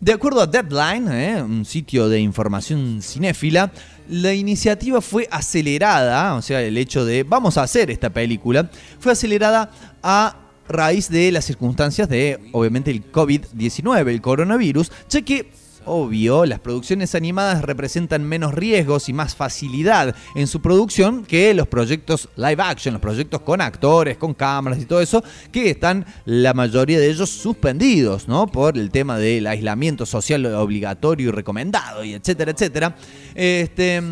De acuerdo a Deadline, ¿eh? un sitio de información cinéfila, la iniciativa fue acelerada, o sea, el hecho de vamos a hacer esta película, fue acelerada a raíz de las circunstancias de, obviamente, el COVID-19, el coronavirus, ya que Obvio, las producciones animadas representan menos riesgos y más facilidad en su producción que los proyectos live action, los proyectos con actores, con cámaras y todo eso, que están la mayoría de ellos suspendidos, ¿no? Por el tema del aislamiento social obligatorio y recomendado, y etcétera, etcétera. Este.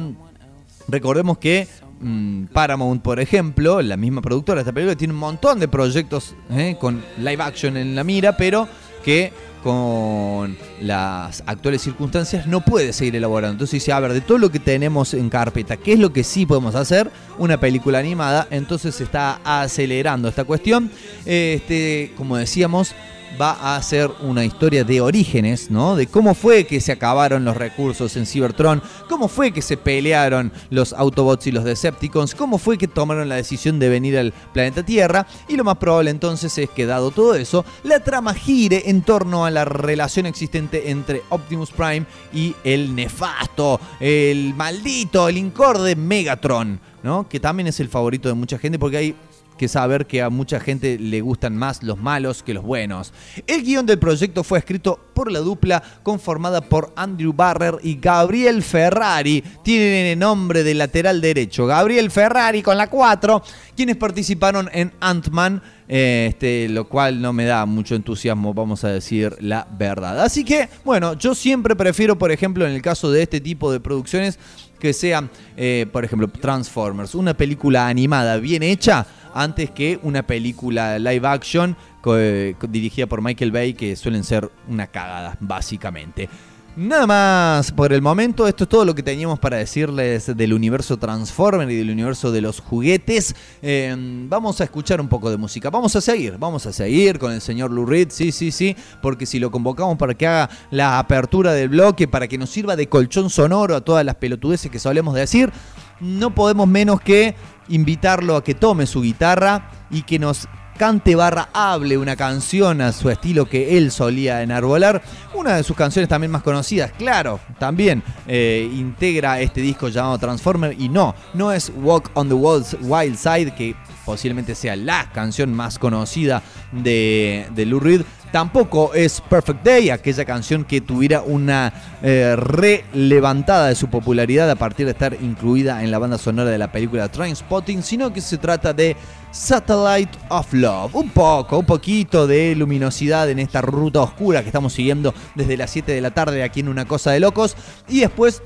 Recordemos que mm, Paramount, por ejemplo, la misma productora de esta película, tiene un montón de proyectos eh, con live action en la mira, pero que con las actuales circunstancias no puede seguir elaborando. Entonces dice, a ver, de todo lo que tenemos en carpeta, ¿qué es lo que sí podemos hacer? Una película animada. Entonces se está acelerando esta cuestión. Este, como decíamos, va a ser una historia de orígenes, ¿no? De cómo fue que se acabaron los recursos en Cybertron, cómo fue que se pelearon los Autobots y los Decepticons, cómo fue que tomaron la decisión de venir al planeta Tierra, y lo más probable entonces es que dado todo eso, la trama gire en torno a la relación existente entre Optimus Prime y el nefasto, el maldito, el incorde Megatron, ¿no? Que también es el favorito de mucha gente porque hay que saber que a mucha gente le gustan más los malos que los buenos. El guion del proyecto fue escrito por la dupla conformada por Andrew Barrer y Gabriel Ferrari. Tienen el nombre de lateral derecho. Gabriel Ferrari con la 4, quienes participaron en Ant-Man. eh, Este, lo cual no me da mucho entusiasmo, vamos a decir la verdad. Así que, bueno, yo siempre prefiero, por ejemplo, en el caso de este tipo de producciones, que sean, eh, por ejemplo, Transformers, una película animada bien hecha, antes que una película live action eh, dirigida por Michael Bay, que suelen ser una cagada, básicamente. Nada más por el momento, esto es todo lo que teníamos para decirles del universo Transformer y del universo de los juguetes. Eh, vamos a escuchar un poco de música, vamos a seguir, vamos a seguir con el señor Lou Reed, sí, sí, sí, porque si lo convocamos para que haga la apertura del bloque, para que nos sirva de colchón sonoro a todas las pelotudeces que solemos decir, no podemos menos que invitarlo a que tome su guitarra y que nos cante barra hable una canción a su estilo que él solía enarbolar. Una de sus canciones también más conocidas, claro, también eh, integra este disco llamado Transformer y no, no es Walk on the Walls Wild Side, que posiblemente sea la canción más conocida de, de Lou Reed. Tampoco es Perfect Day, aquella canción que tuviera una eh, relevantada de su popularidad a partir de estar incluida en la banda sonora de la película Trainspotting, sino que se trata de Satellite of Love. Un poco, un poquito de luminosidad en esta ruta oscura que estamos siguiendo desde las 7 de la tarde aquí en Una Cosa de Locos. Y después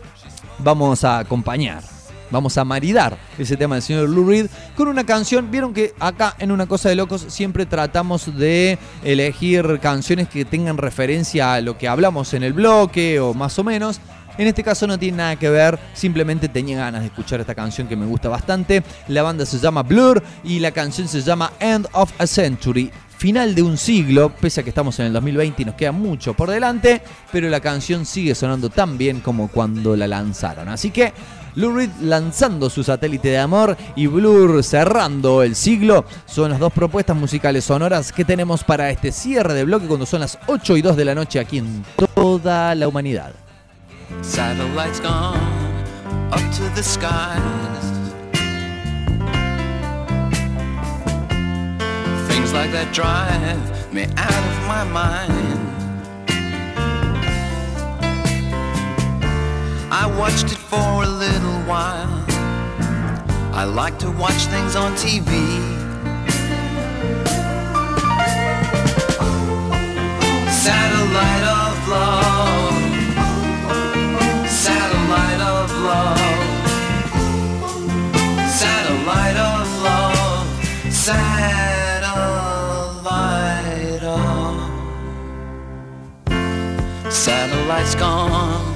vamos a acompañar. Vamos a maridar ese tema del señor Lou Reed con una canción. Vieron que acá en Una Cosa de Locos siempre tratamos de elegir canciones que tengan referencia a lo que hablamos en el bloque o más o menos. En este caso no tiene nada que ver, simplemente tenía ganas de escuchar esta canción que me gusta bastante. La banda se llama Blur y la canción se llama End of a Century. Final de un siglo, pese a que estamos en el 2020 y nos queda mucho por delante, pero la canción sigue sonando tan bien como cuando la lanzaron. Así que Lou Reed lanzando su satélite de amor y Blur cerrando el siglo son las dos propuestas musicales sonoras que tenemos para este cierre de bloque cuando son las 8 y 2 de la noche aquí en toda la humanidad. Satellites gone up to the. Things like that drive me out of my mind. I watched it for a little while. I like to watch things on TV. Satellite of love. Satellite of love. Satellite of love. Satellite of. Satellite's gone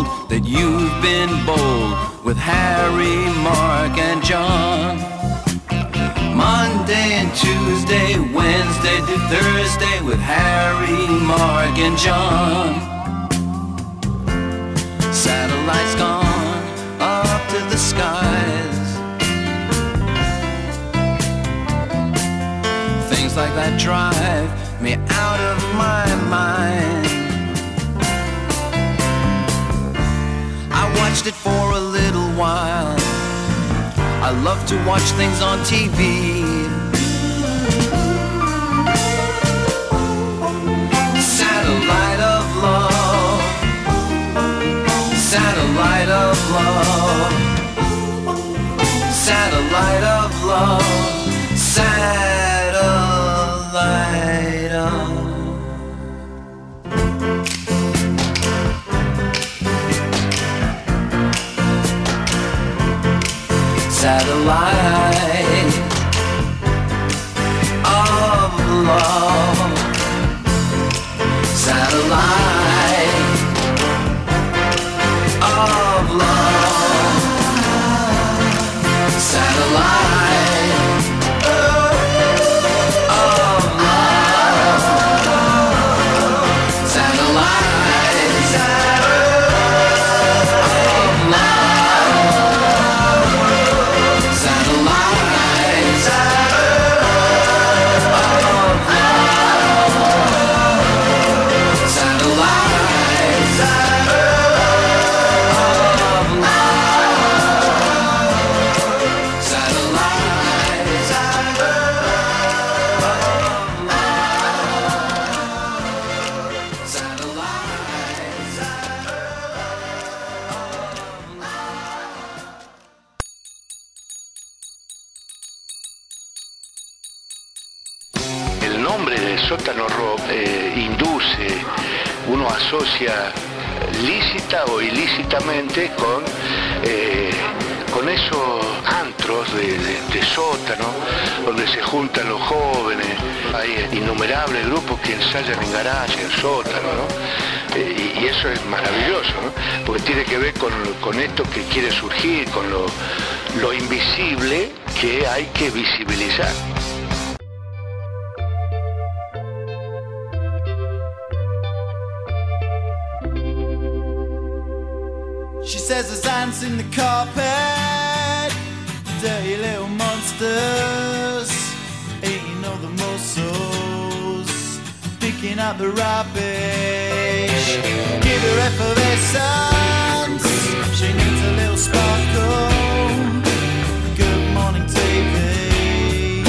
Told that you've been bold with Harry, Mark, and John. Monday and Tuesday, Wednesday to Thursday with Harry, Mark, and John. Satellites gone up to the skies. Things like that drive me out of my mind. watched it for a little while. I love to watch things on TV. Satellite of love. Satellite of love. Satellite of satellite of love. Sótano rock eh, induce, uno asocia lícita o ilícitamente con, eh, con esos antros de, sótano donde se juntan los jóvenes. Hay innumerables grupos que ensayan en garaje, en sótano, ¿no? Eh, y, y eso es maravilloso, ¿no? porque tiene que ver con, con esto que quiere surgir, con lo, lo invisible que hay que visibilizar. In the carpet, dirty little monsters, eating all the mussels, picking up the rubbish. Give her effervescence, she needs a little sparkle. Good morning, TV.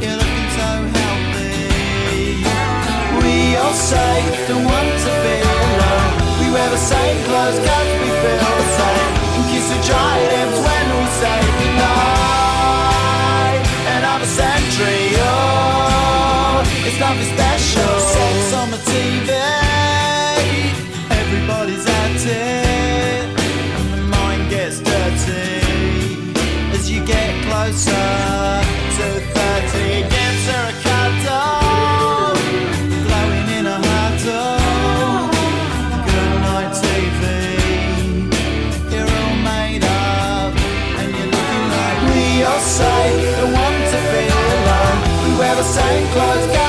You're looking so healthy. We all say don't want to be alone. We wear the same clothes And the when we say goodnight. Another century, oh, it's nothing special. Sex on the TV, everybody's at it, and the mind gets dirty as you get closer the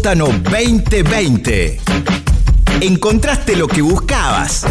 sótano 2020. Encontraste lo que buscabas.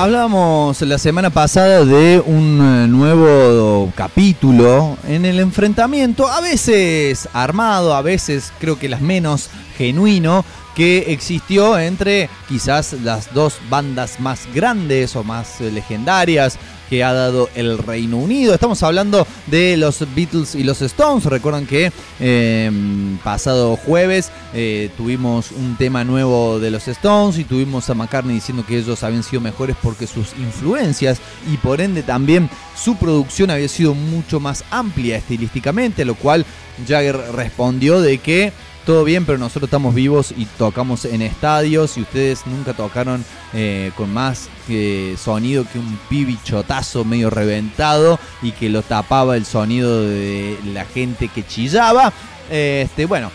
Hablábamos la semana pasada de un eh, nuevo capítulo en el enfrentamiento, a veces armado, a veces creo que las menos genuino, que existió entre quizás las dos bandas más grandes o más eh, legendarias que ha dado el Reino Unido. Estamos hablando de los Beatles y los Stones. Recuerdan que eh, pasado jueves eh, tuvimos un tema nuevo de los Stones y tuvimos a McCartney diciendo que ellos habían sido mejores porque sus influencias y por ende también su producción había sido mucho más amplia estilísticamente, lo cual Jagger respondió de que todo bien, pero nosotros estamos vivos y tocamos en estadios y ustedes nunca tocaron eh, con más sonido que un pibichotazo medio reventado y que lo tapaba el sonido de la gente que chillaba. Este, bueno,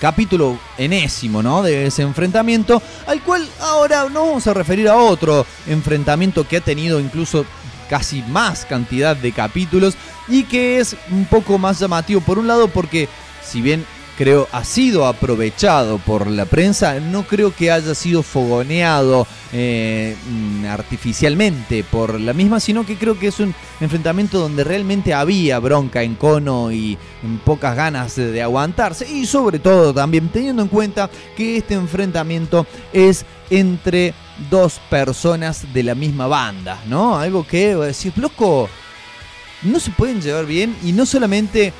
capítulo enésimo, ¿no? De ese enfrentamiento, al cual ahora nos vamos a referir a otro enfrentamiento que ha tenido incluso casi más cantidad de capítulos y que es un poco más llamativo por un lado porque si bien creo ha sido aprovechado por la prensa, no creo que haya sido fogoneado eh, mm, artificialmente por la misma, sino que creo que es un enfrentamiento donde realmente había bronca en cono y en pocas ganas de, de aguantarse y sobre todo también teniendo en cuenta que este enfrentamiento es entre dos personas de la misma banda, ¿no? Algo que decir, loco, no se pueden llevar bien y no solamente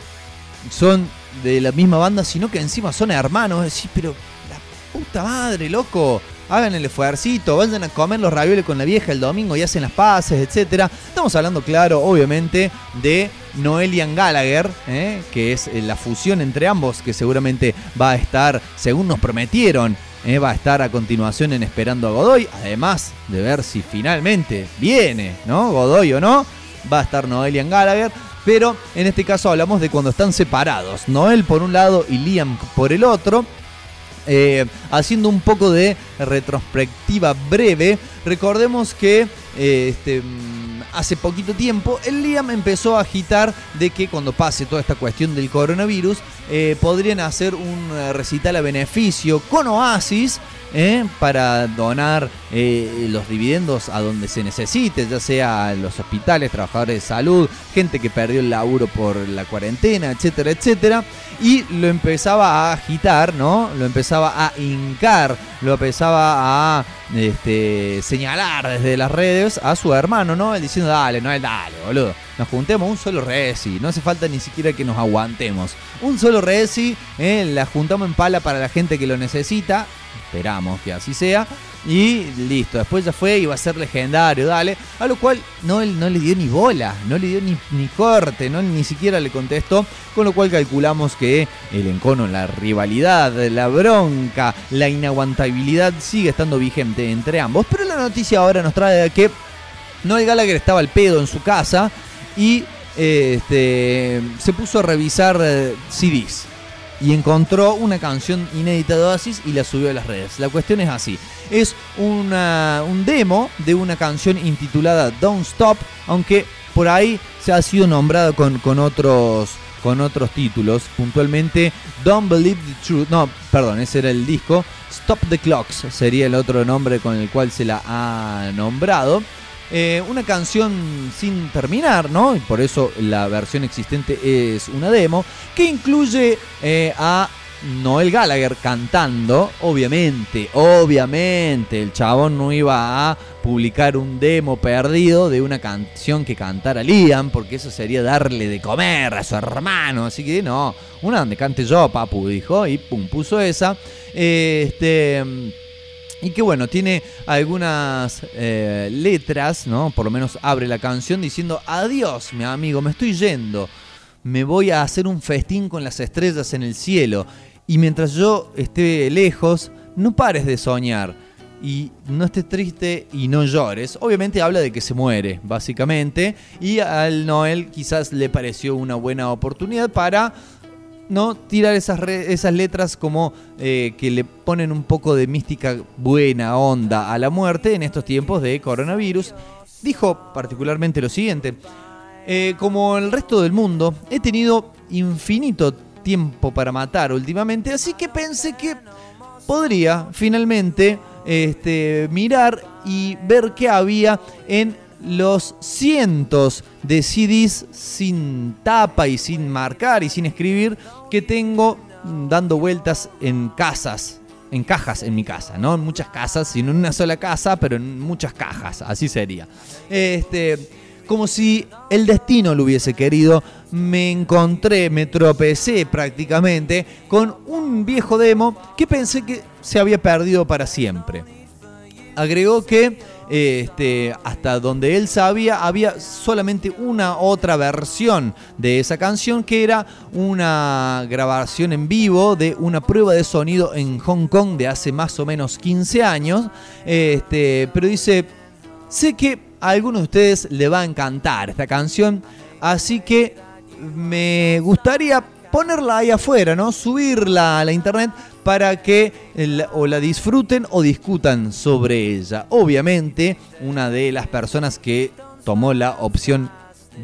son de la misma banda, sino que encima son hermanos. Decís, pero la puta madre, loco. Hagan el esfuercito, vayan a comer los ravioles con la vieja el domingo y hacen las paces, etcétera. Estamos hablando, claro, obviamente, de Noelian Gallagher, ¿eh? que es eh, la fusión entre ambos, que seguramente va a estar, según nos prometieron, ¿eh? va a estar a continuación en Esperando a Godoy. Además de ver si finalmente viene, ¿no? Godoy o no, va a estar Noelian Gallagher. Pero en este caso hablamos de cuando están separados. Noel por un lado y Liam por el otro. Eh, haciendo un poco de retrospectiva breve, recordemos que eh, este, mm, hace poquito tiempo el Liam empezó a agitar de que cuando pase toda esta cuestión del coronavirus eh, podrían hacer un recital a beneficio con Oasis ¿eh? para donar eh, los dividendos a donde se necesite, ya sea los hospitales, trabajadores de salud, gente que perdió el laburo por la cuarentena, etcétera, etcétera. Y lo empezaba a agitar, ¿no? Lo empezaba a hincar, lo empezaba a este, señalar desde las redes a su hermano, ¿no? Él diciendo, dale, no, dale, boludo. Nos juntemos un solo resi, no hace falta ni siquiera que nos aguantemos. Un solo resi, ¿eh? la juntamos en pala para la gente que lo necesita esperamos que así sea. Y listo, después ya fue, iba a ser legendario, dale. A lo cual no, no le dio ni bola, no le dio ni, ni corte, no, ni siquiera le contestó. Con lo cual calculamos que el encono, la rivalidad, la bronca, la inaguantabilidad sigue estando vigente entre ambos. Pero la noticia ahora nos trae que Noel Gallagher estaba al pedo en su casa y eh, este, se puso a revisar eh, CDs y encontró una canción inédita de Oasis y la subió a las redes. La cuestión es así. Es una, un demo de una canción intitulada Don't Stop, aunque por ahí se ha sido nombrado con, con otros con otros títulos, puntualmente Don't Believe the Truth, no, perdón, ese era el disco, Stop the Clocks sería el otro nombre con el cual se la ha nombrado. Eh, una canción sin terminar, ¿no? Y por eso la versión existente es una demo, que incluye eh, a Noel Gallagher cantando, obviamente, obviamente, el chabón no iba a publicar un demo perdido de una canción que cantara Liam, porque eso sería darle de comer a su hermano, así que no, una donde cante yo, papu, dijo, y pum, puso esa. Este y que bueno, tiene algunas eh, letras, ¿no? Por lo menos abre la canción diciendo, adiós, mi amigo, me estoy yendo. Me voy a hacer un festín con las estrellas en el cielo. Y mientras yo esté lejos, no pares de soñar. Y no estés triste y no llores. Obviamente habla de que se muere, básicamente. Y al Noel quizás le pareció una buena oportunidad para ¿no? Tirar esas, esas letras como eh, que le ponen un poco de mística buena onda a la muerte en estos tiempos de coronavirus. Dijo particularmente lo siguiente. eh, como el resto del mundo, he tenido infinito tiempo para matar últimamente, así que pensé que podría finalmente este, mirar y ver qué había en los cientos de CDs sin tapa y sin marcar y sin escribir que tengo dando vueltas en casas, en cajas en mi casa, no en muchas casas, sino en una sola casa, pero en muchas cajas, así sería. Este, como si el destino lo hubiese querido, me encontré, me tropecé prácticamente con un viejo demo que pensé que se había perdido para siempre. Agregó que este, hasta donde él sabía había solamente una otra versión de esa canción que era una grabación en vivo de una prueba de sonido en Hong Kong de hace más o menos 15 años. Este, pero dice, sé que a algunos de ustedes le va a encantar esta canción, así que me gustaría ponerla ahí afuera, ¿no? Subirla a la internet para que la- o la disfruten o discutan sobre ella. Obviamente, una de las personas que tomó la opción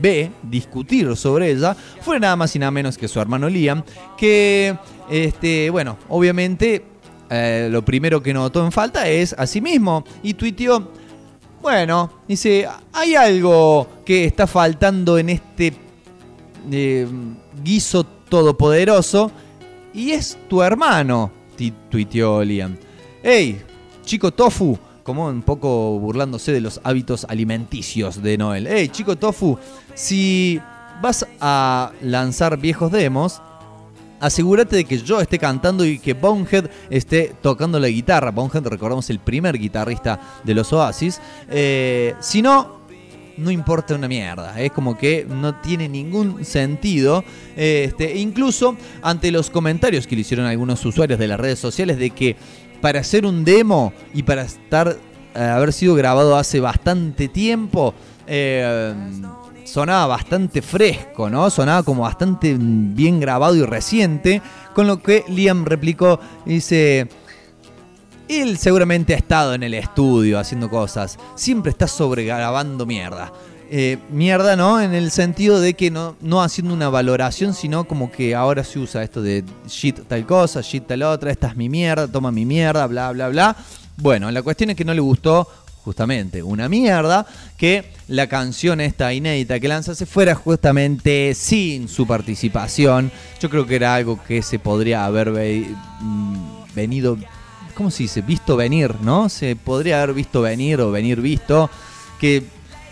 B, discutir sobre ella, fue nada más y nada menos que su hermano Liam, que, este, bueno, obviamente eh, lo primero que notó en falta es a sí mismo y tuiteó, bueno, dice, hay algo que está faltando en este eh, guiso todopoderoso y es tu hermano, tuiteó Liam. Hey, chico Tofu, como un poco burlándose de los hábitos alimenticios de Noel. Hey, chico Tofu, si vas a lanzar viejos demos, asegúrate de que yo esté cantando y que Bonehead esté tocando la guitarra. Bonehead, recordamos, el primer guitarrista de los Oasis. Eh, si no, no importa una mierda. Es como que no tiene ningún sentido. Este, incluso ante los comentarios que le hicieron algunos usuarios de las redes sociales de que para hacer un demo y para estar eh, haber sido grabado hace bastante tiempo. eh, sonaba bastante fresco, ¿no? Sonaba como bastante bien grabado y reciente. Con lo que Liam replicó, dice, él seguramente ha estado en el estudio haciendo cosas. Siempre está sobregrabando mierda. Eh, mierda, ¿no? En el sentido de que no, no haciendo una valoración, sino como que ahora se usa esto de shit tal cosa, shit tal otra, esta es mi mierda, toma mi mierda, bla, bla, bla. Bueno, la cuestión es que no le gustó justamente una mierda que la canción esta inédita que lanzase fuera justamente sin su participación. Yo creo que era algo que se podría haber mm, venido, ¿cómo se dice? Visto venir, ¿no? Se podría haber visto venir o venir visto que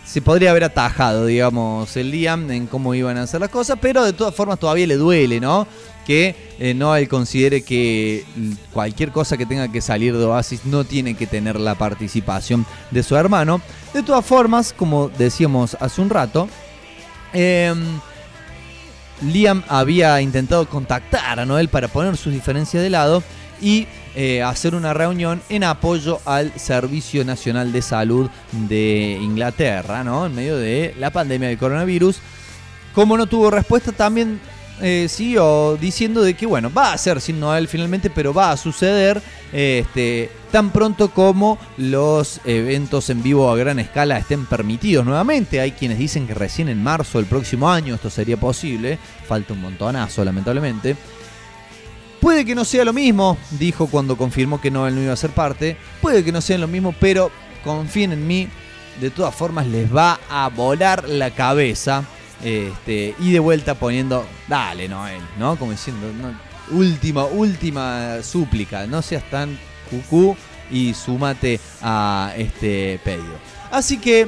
se podría haber atajado, digamos, el Liam en cómo iban a hacer las cosas, pero de todas formas todavía le duele, ¿no? Que eh, Noel considere que cualquier cosa que tenga que salir de Oasis no tiene que tener la participación de su hermano. De todas formas, como decíamos hace un rato, em, Liam había intentado contactar a Noel para poner sus diferencias de lado y eh, hacer una reunión en apoyo al Servicio Nacional de Salud de Inglaterra, ¿no? En medio de la pandemia del coronavirus. Como no tuvo respuesta, también eh, siguió diciendo de que, bueno, va a ser sin Noel finalmente, pero va a suceder este, tan pronto como los eventos en vivo a gran escala estén permitidos nuevamente. Hay quienes dicen que recién en marzo del próximo año esto sería posible. Falta un montonazo, lamentablemente. Puede que no sea lo mismo, dijo cuando confirmó que Noel no iba a ser parte. Puede que no sea lo mismo, pero confíen en mí. De todas formas, les va a volar la cabeza. Este, y de vuelta poniendo, dale Noel, ¿no? Como diciendo, no, última, última súplica, no seas tan cucú y súmate a este pedido. Así que,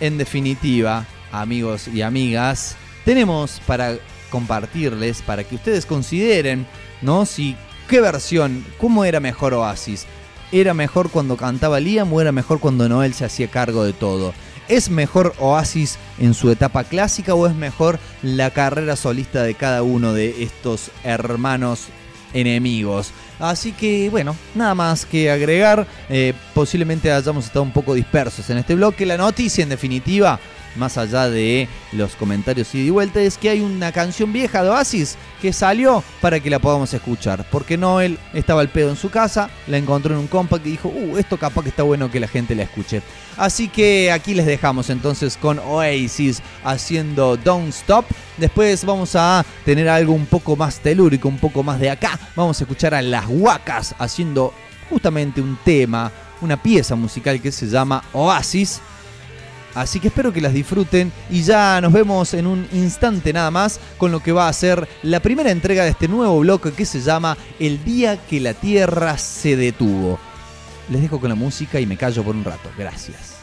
en definitiva, amigos y amigas, tenemos para compartirles, para que ustedes consideren, ¿no? Si, ¿qué versión, cómo era mejor Oasis? ¿Era mejor cuando cantaba Liam o era mejor cuando Noel se hacía cargo de todo? ¿Es mejor Oasis en su etapa clásica o es mejor la carrera solista de cada uno de estos hermanos enemigos? Así que bueno, nada más que agregar. Eh, posiblemente hayamos estado un poco dispersos en este bloque. La noticia en definitiva, más allá de los comentarios y de vuelta, es que hay una canción vieja de Oasis que salió para que la podamos escuchar. Porque Noel estaba al pedo en su casa, la encontró en un compact y dijo, uh, esto capaz que está bueno que la gente la escuche. Así que aquí les dejamos entonces con Oasis haciendo Don't Stop. Después vamos a tener algo un poco más telúrico, un poco más de acá. Vamos a escuchar a las Huacas haciendo justamente un tema, una pieza musical que se llama Oasis. Así que espero que las disfruten y ya nos vemos en un instante nada más con lo que va a ser la primera entrega de este nuevo bloque que se llama El día que la Tierra se detuvo. Les dejo con la música y me callo por un rato. Gracias.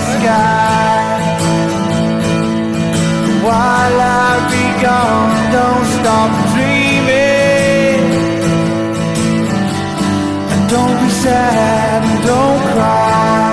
Sky. While I be gone, don't stop dreaming. And don't be sad and don't cry.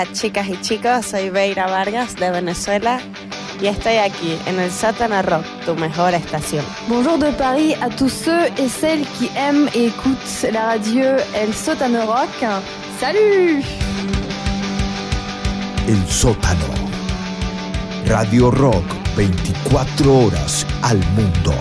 Hola chicas y chicos, soy Beira Vargas de Venezuela y estoy aquí en el Sótano Rock, tu mejor estación. Bonjour de Paris à tous ceux et celles qui aiment et écoutent la radio El Sótano Rock. Salut El sótano. Radio Rock 24 horas al mundo.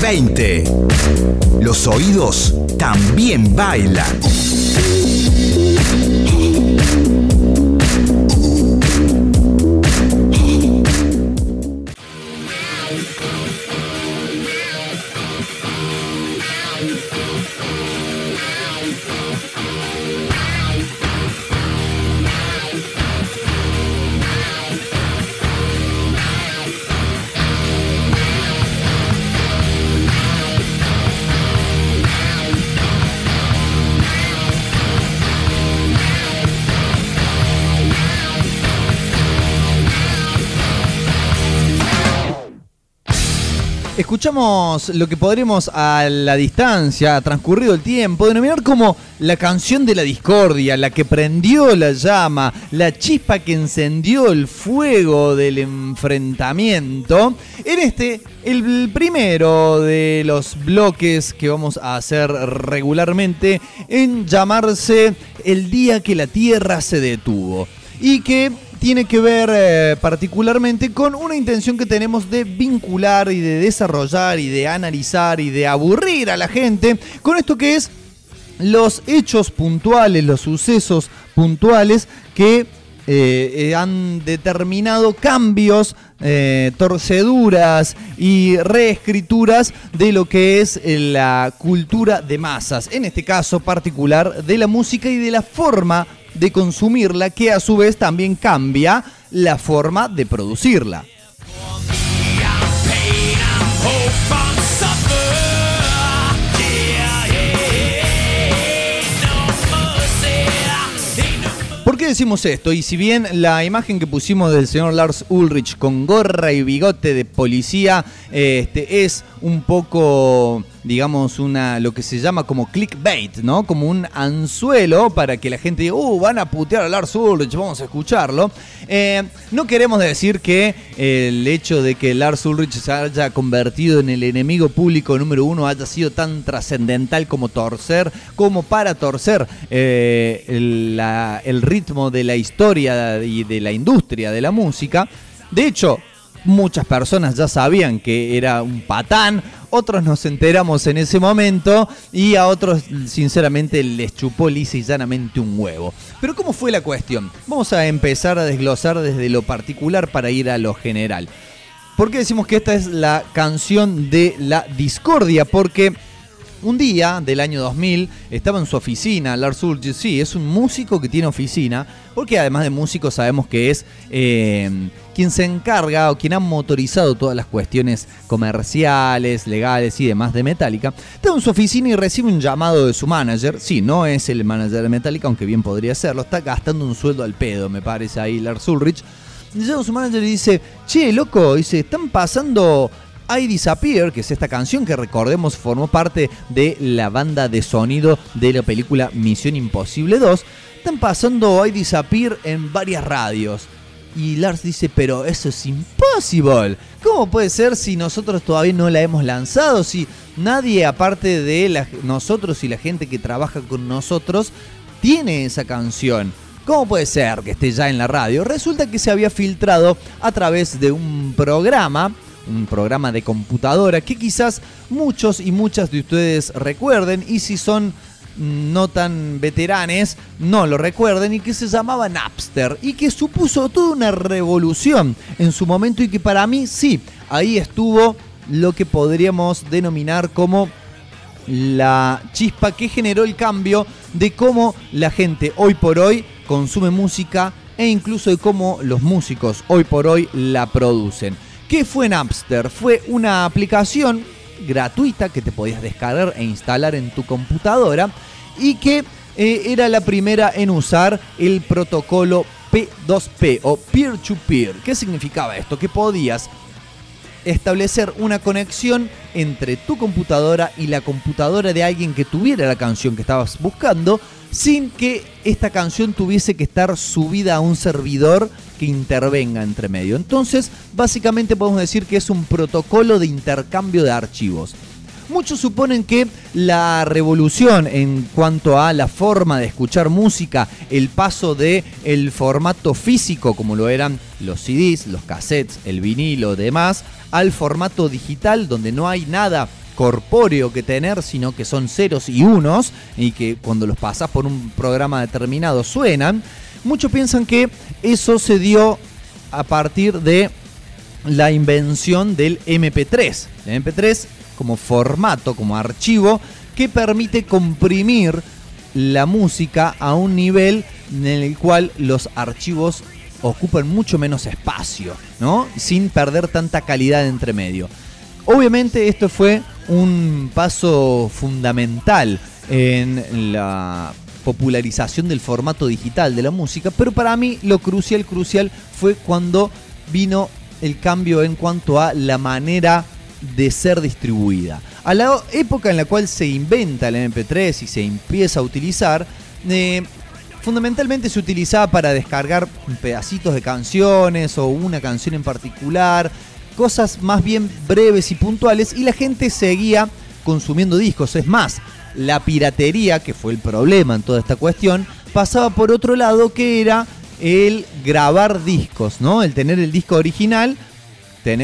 2020. Los oídos también bailan. Lo que podremos a la distancia, transcurrido el tiempo, denominar como la canción de la discordia, la que prendió la llama, la chispa que encendió el fuego del enfrentamiento. En este, el primero de los bloques que vamos a hacer regularmente en llamarse El día que la Tierra se detuvo. Y que tiene que ver eh, particularmente con una intención que tenemos de vincular y de desarrollar y de analizar y de aburrir a la gente con esto que es los hechos puntuales, los sucesos puntuales que eh, eh, han determinado cambios, torceduras y reescrituras de lo que es la cultura de masas, en este caso particular de la música y de la forma de consumirla, que a su vez también cambia la forma de producirla. ¿Por qué decimos esto? Y si bien la imagen que pusimos del señor Lars Ulrich con gorra y bigote de policía este, es un poco, digamos, una lo que se llama como clickbait, ¿no? Como un anzuelo para que la gente diga, uh, van a putear a Lars Ulrich, vamos a escucharlo. Eh, no queremos decir que el hecho de que Lars Ulrich se haya convertido en el enemigo público número uno haya sido tan trascendental como torcer, como para torcer eh, el, ritmo de la historia y de la industria de la música. De hecho, muchas personas ya sabían que era un patán, otros nos enteramos en ese momento y a otros sinceramente les chupó lisa y llanamente un huevo. Pero ¿cómo fue la cuestión? Vamos a empezar a desglosar desde lo particular para ir a lo general. ¿Por qué decimos que esta es la canción de la discordia? Porque un día del año 2000 estaba en su oficina, Lars Ulrich, sí, es un músico que tiene oficina, porque además de músico sabemos que es eh, quien se encarga o quien ha motorizado todas las cuestiones comerciales, legales y demás de Metallica. Estaba en su oficina y recibe un llamado de su manager, sí, no es el manager de Metallica, aunque bien podría serlo, está gastando un sueldo al pedo, me parece ahí Lars Ulrich. Llega su manager y dice, che, loco, dice, están pasando I Disappear, que es esta canción que recordemos formó parte de la banda de sonido de la película Misión Imposible 2. Están pasando I Disappear en varias radios. Y Lars dice, pero eso es imposible. ¿Cómo puede ser si nosotros todavía no la hemos lanzado? Si nadie aparte de nosotros y la gente que trabaja con nosotros tiene esa canción. ¿Cómo puede ser que esté ya en la radio? Resulta que se había filtrado a través de un programa, un programa de computadora que quizás muchos y muchas de ustedes recuerden y si son mm, no tan veteranes no lo recuerden y que se llamaba Napster y que supuso toda una revolución en su momento y que para mí sí, ahí estuvo lo que podríamos denominar como la chispa que generó el cambio de cómo la gente hoy por hoy consume música e incluso de cómo los músicos hoy por hoy la producen. ¿Qué fue Napster? Fue una aplicación gratuita que te podías descargar e instalar en tu computadora y que eh, era la primera en usar el protocolo P2P o peer-to-peer. ¿Qué significaba esto? Que podías establecer una conexión entre tu computadora y la computadora de alguien que tuviera la canción que estabas buscando, sin que esta canción tuviese que estar subida a un servidor que intervenga entre medio. Entonces, básicamente podemos decir que es un protocolo de intercambio de archivos. Muchos suponen que la revolución en cuanto a la forma de escuchar música, el paso de el formato físico como lo eran los CDs, los cassettes, el vinilo, demás, al formato digital donde no hay nada corpóreo que tener, sino que son ceros y unos y que cuando los pasas por un programa determinado suenan. Muchos piensan que eso se dio a partir de la invención del MP3. El MP3 como formato, como archivo, que permite comprimir la música a un nivel en el cual los archivos ocupan mucho menos espacio, ¿no? Sin perder tanta calidad entre medio. Obviamente esto fue un paso fundamental en la popularización del formato digital de la música, pero para mí lo crucial, crucial fue cuando vino el cambio en cuanto a la manera de ser distribuida. A la época en la cual se inventa el MP3 y se empieza a utilizar, eh, fundamentalmente se utilizaba para descargar pedacitos de canciones o una canción en particular, cosas más bien breves y puntuales y la gente seguía consumiendo discos. Es más, la piratería, que fue el problema en toda esta cuestión, pasaba por otro lado que era el grabar discos, ¿no? El tener el disco original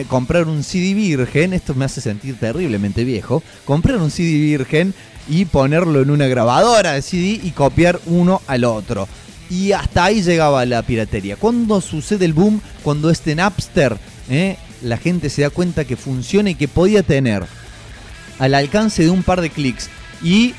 comprar un CD virgen, esto me hace sentir terriblemente viejo, comprar un CD virgen y ponerlo en una grabadora de CD y copiar uno al otro. Y hasta ahí llegaba la piratería. Cuando sucede el boom, cuando este Napster, eh, la gente se da cuenta que funciona y que podía tener al alcance de un par de clics y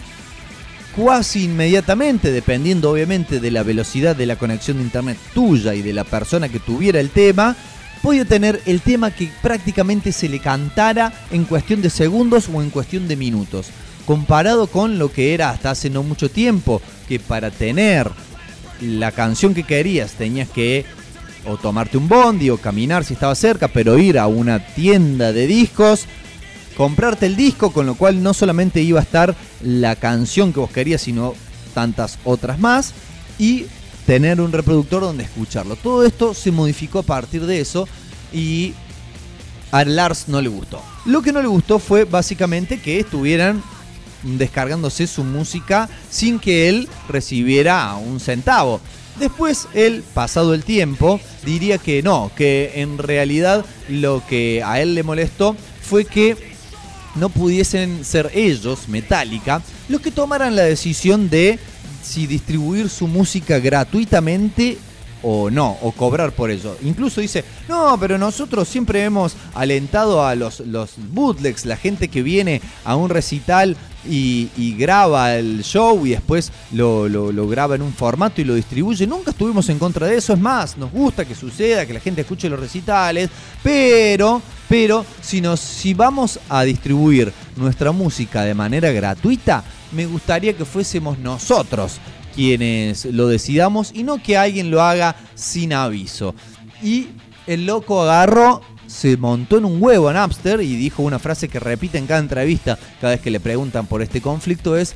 cuasi inmediatamente, dependiendo obviamente de la velocidad de la conexión de internet tuya y de la persona que tuviera el tema, podía tener el tema que prácticamente se le cantara en cuestión de segundos o en cuestión de minutos. Comparado con lo que era hasta hace no mucho tiempo, que para tener la canción que querías tenías que o tomarte un bondi o caminar si estaba cerca, pero ir a una tienda de discos, comprarte el disco, con lo cual no solamente iba a estar la canción que vos querías, sino tantas otras más, y tener un reproductor donde escucharlo. Todo esto se modificó a partir de eso y a Lars no le gustó. Lo que no le gustó fue básicamente que estuvieran descargándose su música sin que él recibiera un centavo. Después él, pasado el tiempo, diría que no, que en realidad lo que a él le molestó fue que no pudiesen ser ellos, Metallica, los que tomaran la decisión de si distribuir su música gratuitamente o no, o cobrar por ello. Incluso dice, no, pero nosotros siempre hemos alentado a los, los bootlegs, la gente que viene a un recital y, graba el show y después lo, lo- lo graba en un formato y lo distribuye. Nunca estuvimos en contra de eso, es más, nos gusta que suceda, que la gente escuche los recitales, pero, pero si, nos, si vamos a distribuir nuestra música de manera gratuita, me gustaría que fuésemos nosotros quienes lo decidamos y no que alguien lo haga sin aviso. Y el loco agarró, se montó en un huevo en Napster y dijo una frase que repite en cada entrevista cada vez que le preguntan por este conflicto es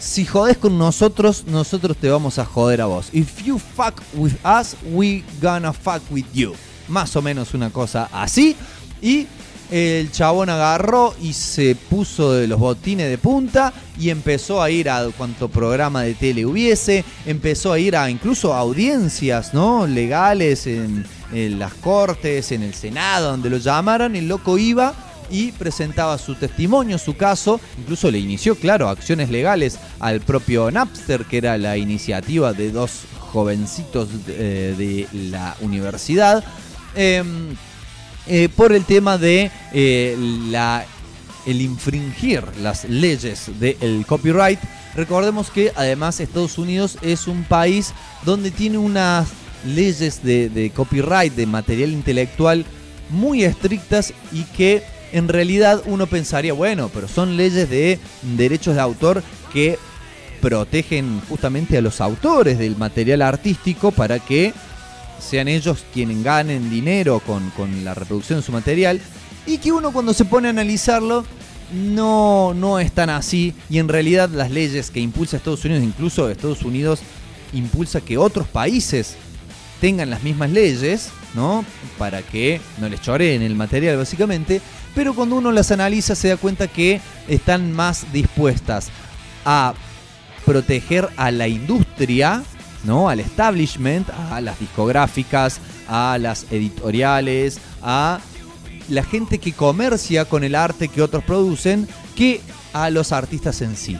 si jodes con nosotros, nosotros te vamos a joder a vos. If you fuck with us, we gonna fuck with you. Más o menos una cosa así. Y el chabón agarró y se puso de los botines de punta y empezó a ir a cuanto programa de tele hubiese, empezó a ir a incluso audiencias, ¿no? Legales en, en las cortes, en el Senado, donde lo llamaran, el loco iba y presentaba su testimonio, su caso, incluso le inició, claro, acciones legales al propio Napster, que era la iniciativa de dos jovencitos eh, de la universidad. Em, eh, por el tema de eh, el infringir las leyes del copyright. Recordemos que además Estados Unidos es un país donde tiene unas leyes de copyright, de material intelectual muy estrictas y que en realidad uno pensaría, bueno, pero son leyes de derechos de autor que protegen justamente a los autores del material artístico para que sean ellos quienes ganen dinero con, con la reproducción de su material. y que uno cuando se pone a analizarlo no, no es tan así y en realidad las leyes que impulsa Estados Unidos, incluso Estados Unidos impulsa que otros países tengan las mismas leyes, ¿no? Para que no les choreen el material básicamente, pero cuando uno las analiza se da cuenta que están más dispuestas a proteger a la industria, ¿no? Al establishment, a las discográficas, a las editoriales, a la gente que comercia con el arte que otros producen, que a los artistas en sí.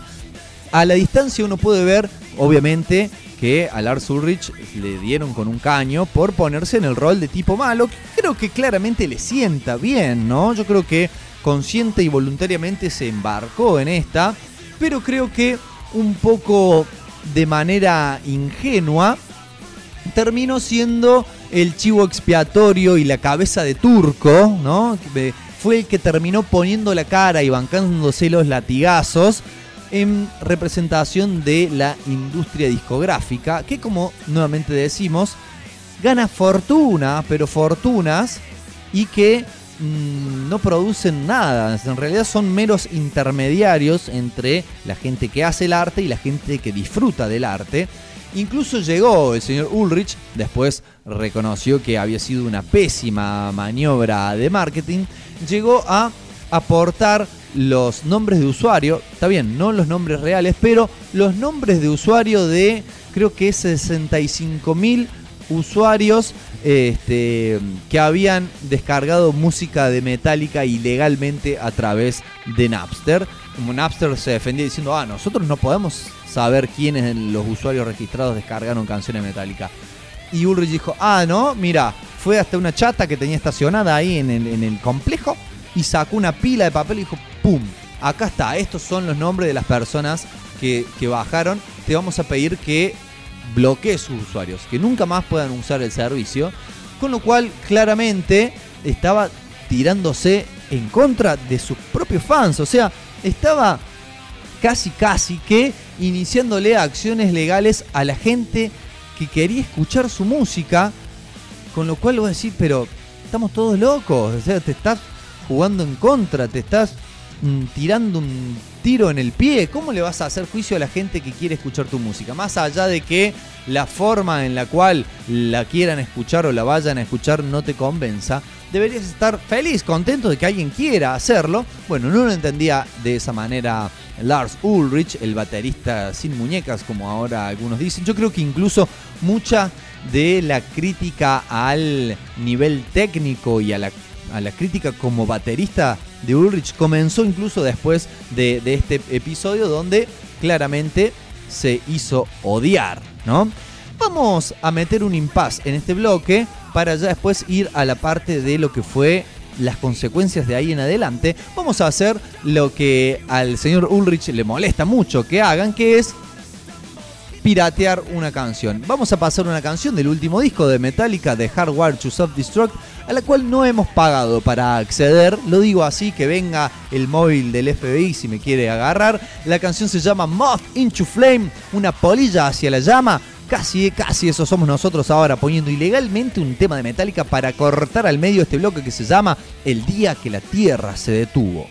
A la distancia uno puede ver, obviamente, que a Lars Ulrich le dieron con un caño por ponerse en el rol de tipo malo, que creo que claramente le sienta bien, ¿no? Yo creo que consciente y voluntariamente se embarcó en esta, pero creo que un poco de manera ingenua terminó siendo el chivo expiatorio y la cabeza de turco, ¿no? Fue el que terminó poniendo la cara y bancándose los latigazos en representación de la industria discográfica, que como nuevamente decimos, gana fortuna, pero fortunas, y que mm, no producen nada. En realidad son meros intermediarios entre la gente que hace el arte y la gente que disfruta del arte. Incluso llegó el señor Ulrich, después reconoció que había sido una pésima maniobra de marketing, llegó a aportar los nombres de usuario, está bien, no los nombres reales, pero los nombres de usuario de creo que 65 mil usuarios este, que habían descargado música de Metallica ilegalmente a través de Napster. Como Napster se defendía diciendo, ah, nosotros no podemos saber quiénes los usuarios registrados descargaron canciones Metallica. Y Ulrich dijo, ah, no, mira, fue hasta una chata que tenía estacionada ahí en el, complejo y sacó una pila de papel y dijo, ¡pum! Acá está, estos son los nombres de las personas que bajaron. Te vamos a pedir que bloquees sus usuarios, que nunca más puedan usar el servicio. Con lo cual, claramente, estaba tirándose en contra de sus propios fans. O sea, estaba casi, casi que iniciándole acciones legales a la gente que quería escuchar su música. Con lo cual vos decís, pero estamos todos locos. O sea, te estás jugando en contra, te estás mm, tirando un tiro en el pie. ¿Cómo le vas a hacer juicio a la gente que quiere escuchar tu música? Más allá de que la forma en la cual la quieran escuchar o la vayan a escuchar no te convenza, deberías estar feliz, contento de que alguien quiera hacerlo. Bueno, no lo entendía de esa manera Lars Ulrich, el baterista sin muñecas, como ahora algunos dicen. Yo creo que incluso mucha de la crítica al nivel técnico y a la a la crítica como baterista de Ulrich comenzó incluso después de, de este episodio donde claramente se hizo odiar, ¿no? Vamos a meter un impas en este bloque para ya después ir a la parte de lo que fue las consecuencias de ahí en adelante. Vamos a hacer lo que al señor Ulrich le molesta mucho que hagan, que es piratear una canción. Vamos a pasar una canción del último disco de Metallica, de Hardware to Self-Destruct, a la cual no hemos pagado para acceder. Lo digo así, que venga el móvil del FBI si me quiere agarrar. La canción se llama Moth into Flame, una polilla hacia la llama. Casi, casi eso somos nosotros ahora, poniendo ilegalmente un tema de Metallica para cortar al medio este bloque que se llama El día que la Tierra se detuvo.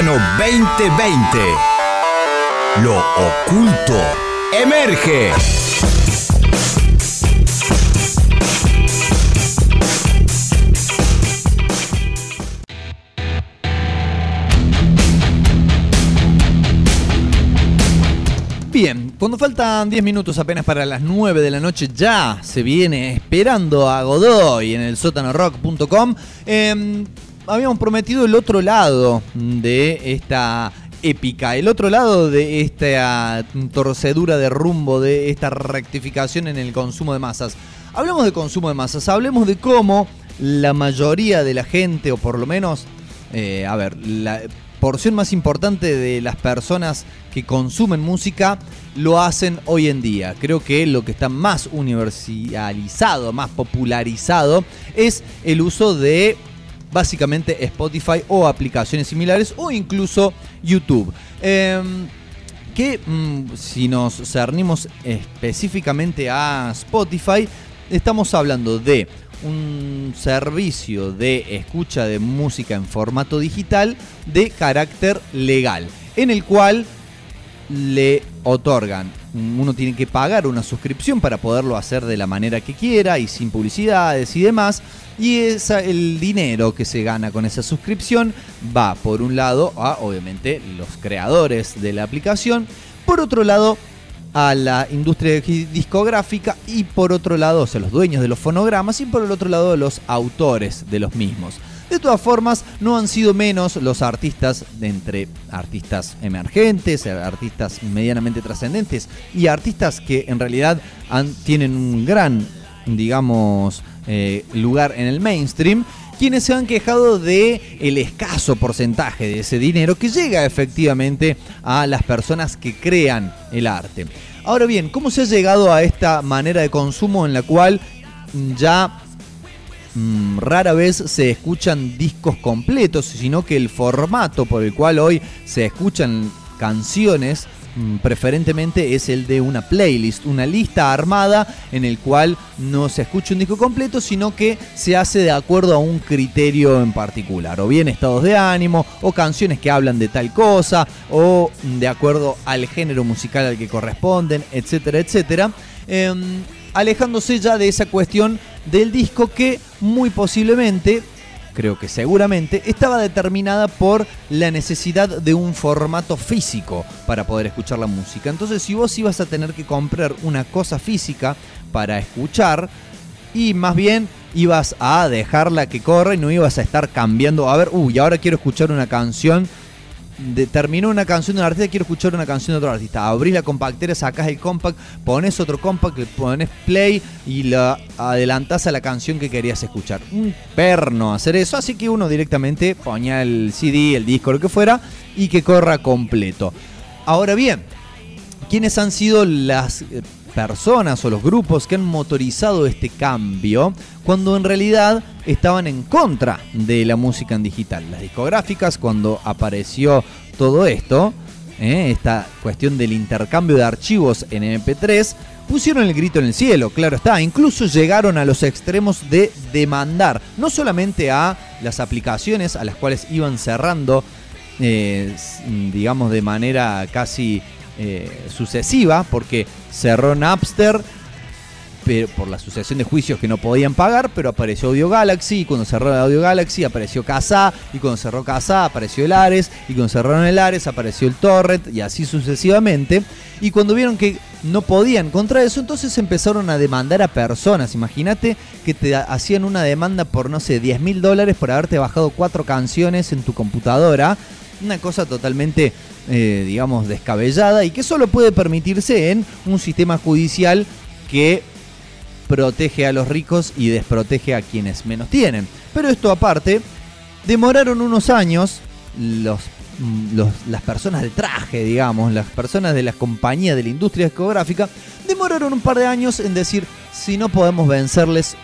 El sótano 2020. Lo oculto emerge. Bien, cuando faltan 10 minutos apenas para las 9 de la noche, ya se viene esperando a Godoy en el sótanorock.com. habíamos prometido el otro lado de esta épica, el otro lado de esta torcedura de rumbo, de esta rectificación en el consumo de masas. Hablemos de consumo de masas, hablemos de cómo la mayoría de la gente, o por lo menos, eh, a ver, la porción más importante de las personas que consumen música lo hacen hoy en día. Creo que lo que está más universalizado, más popularizado, es el uso de básicamente Spotify o aplicaciones similares o incluso YouTube. Em, que mm, si nos cernimos específicamente a Spotify, estamos hablando de un servicio de escucha de música en formato digital de carácter legal, en el cual le otorgan, uno tiene que pagar una suscripción para poderlo hacer de la manera que quiera y sin publicidades y demás. Y esa, el dinero que se gana con esa suscripción va por un lado a obviamente los creadores de la aplicación, por otro lado a la industria discográfica y por otro lado, o sea, los dueños de los fonogramas y por el otro lado los autores de los mismos. De todas formas, no han sido menos los artistas entre artistas emergentes, artistas medianamente trascendentes y artistas que en realidad tienen un gran, digamos, eh, lugar en el mainstream, quienes se han quejado de el escaso porcentaje de ese dinero que llega efectivamente a las personas que crean el arte. Ahora bien, ¿cómo se ha llegado a esta manera de consumo en la cual ya mm, rara vez se escuchan discos completos, sino que el formato por el cual hoy se escuchan canciones mm, preferentemente es el de una playlist, una lista armada en el cual no se escucha un disco completo, sino que se hace de acuerdo a un criterio en particular, o bien estados de ánimo, o canciones que hablan de tal cosa, o de acuerdo al género musical al que corresponden, etcétera, etcétera. Em, alejándose ya de esa cuestión del disco que muy posiblemente creo que seguramente, estaba determinada por la necesidad de un formato físico para poder escuchar la música. Entonces, si vos ibas a tener que comprar una cosa física para escuchar, y más bien ibas a dejarla que corra y no ibas a estar cambiando. A ver, uy, ahora quiero escuchar una canción. De, terminó una canción de un artista, quiero escuchar una canción de otro artista. Abrís la compactera, sacás el compact, pones otro compact, le pones play y la adelantás a la canción que querías escuchar. Un perno hacer eso, así que uno directamente ponía el CD, el disco, lo que fuera, y que corra completo. Ahora bien, ¿quiénes han sido las eh, personas o los grupos que han motorizado este cambio cuando en realidad estaban en contra de la música en digital? Las discográficas, cuando apareció todo esto, ¿eh? esta cuestión del intercambio de archivos en MP3, pusieron el grito en el cielo, claro está, incluso llegaron a los extremos de demandar, no solamente a las aplicaciones a las cuales iban cerrando, eh, digamos, de manera casi eh, sucesiva, porque cerró Napster pero por la sucesión de juicios que no podían pagar, pero apareció Audio Galaxy, y cuando cerró Audio Galaxy apareció Casa, y cuando cerró Casa apareció el Ares, y cuando cerraron el Ares apareció el Torrent, y así sucesivamente. Y cuando vieron que no podían contra eso, entonces empezaron a demandar a personas. Imagínate que te hacían una demanda por, no sé, 10 mil dólares por haberte bajado cuatro canciones en tu computadora. Una cosa totalmente, eh, digamos, descabellada y que solo puede permitirse en un sistema judicial que protege a los ricos y desprotege a quienes menos tienen. Pero esto aparte, demoraron unos años los, mm, las personas de traje, digamos, las personas de las compañías de la industria discográfica, demoraron un par de años en decir, si no podemos vencerles,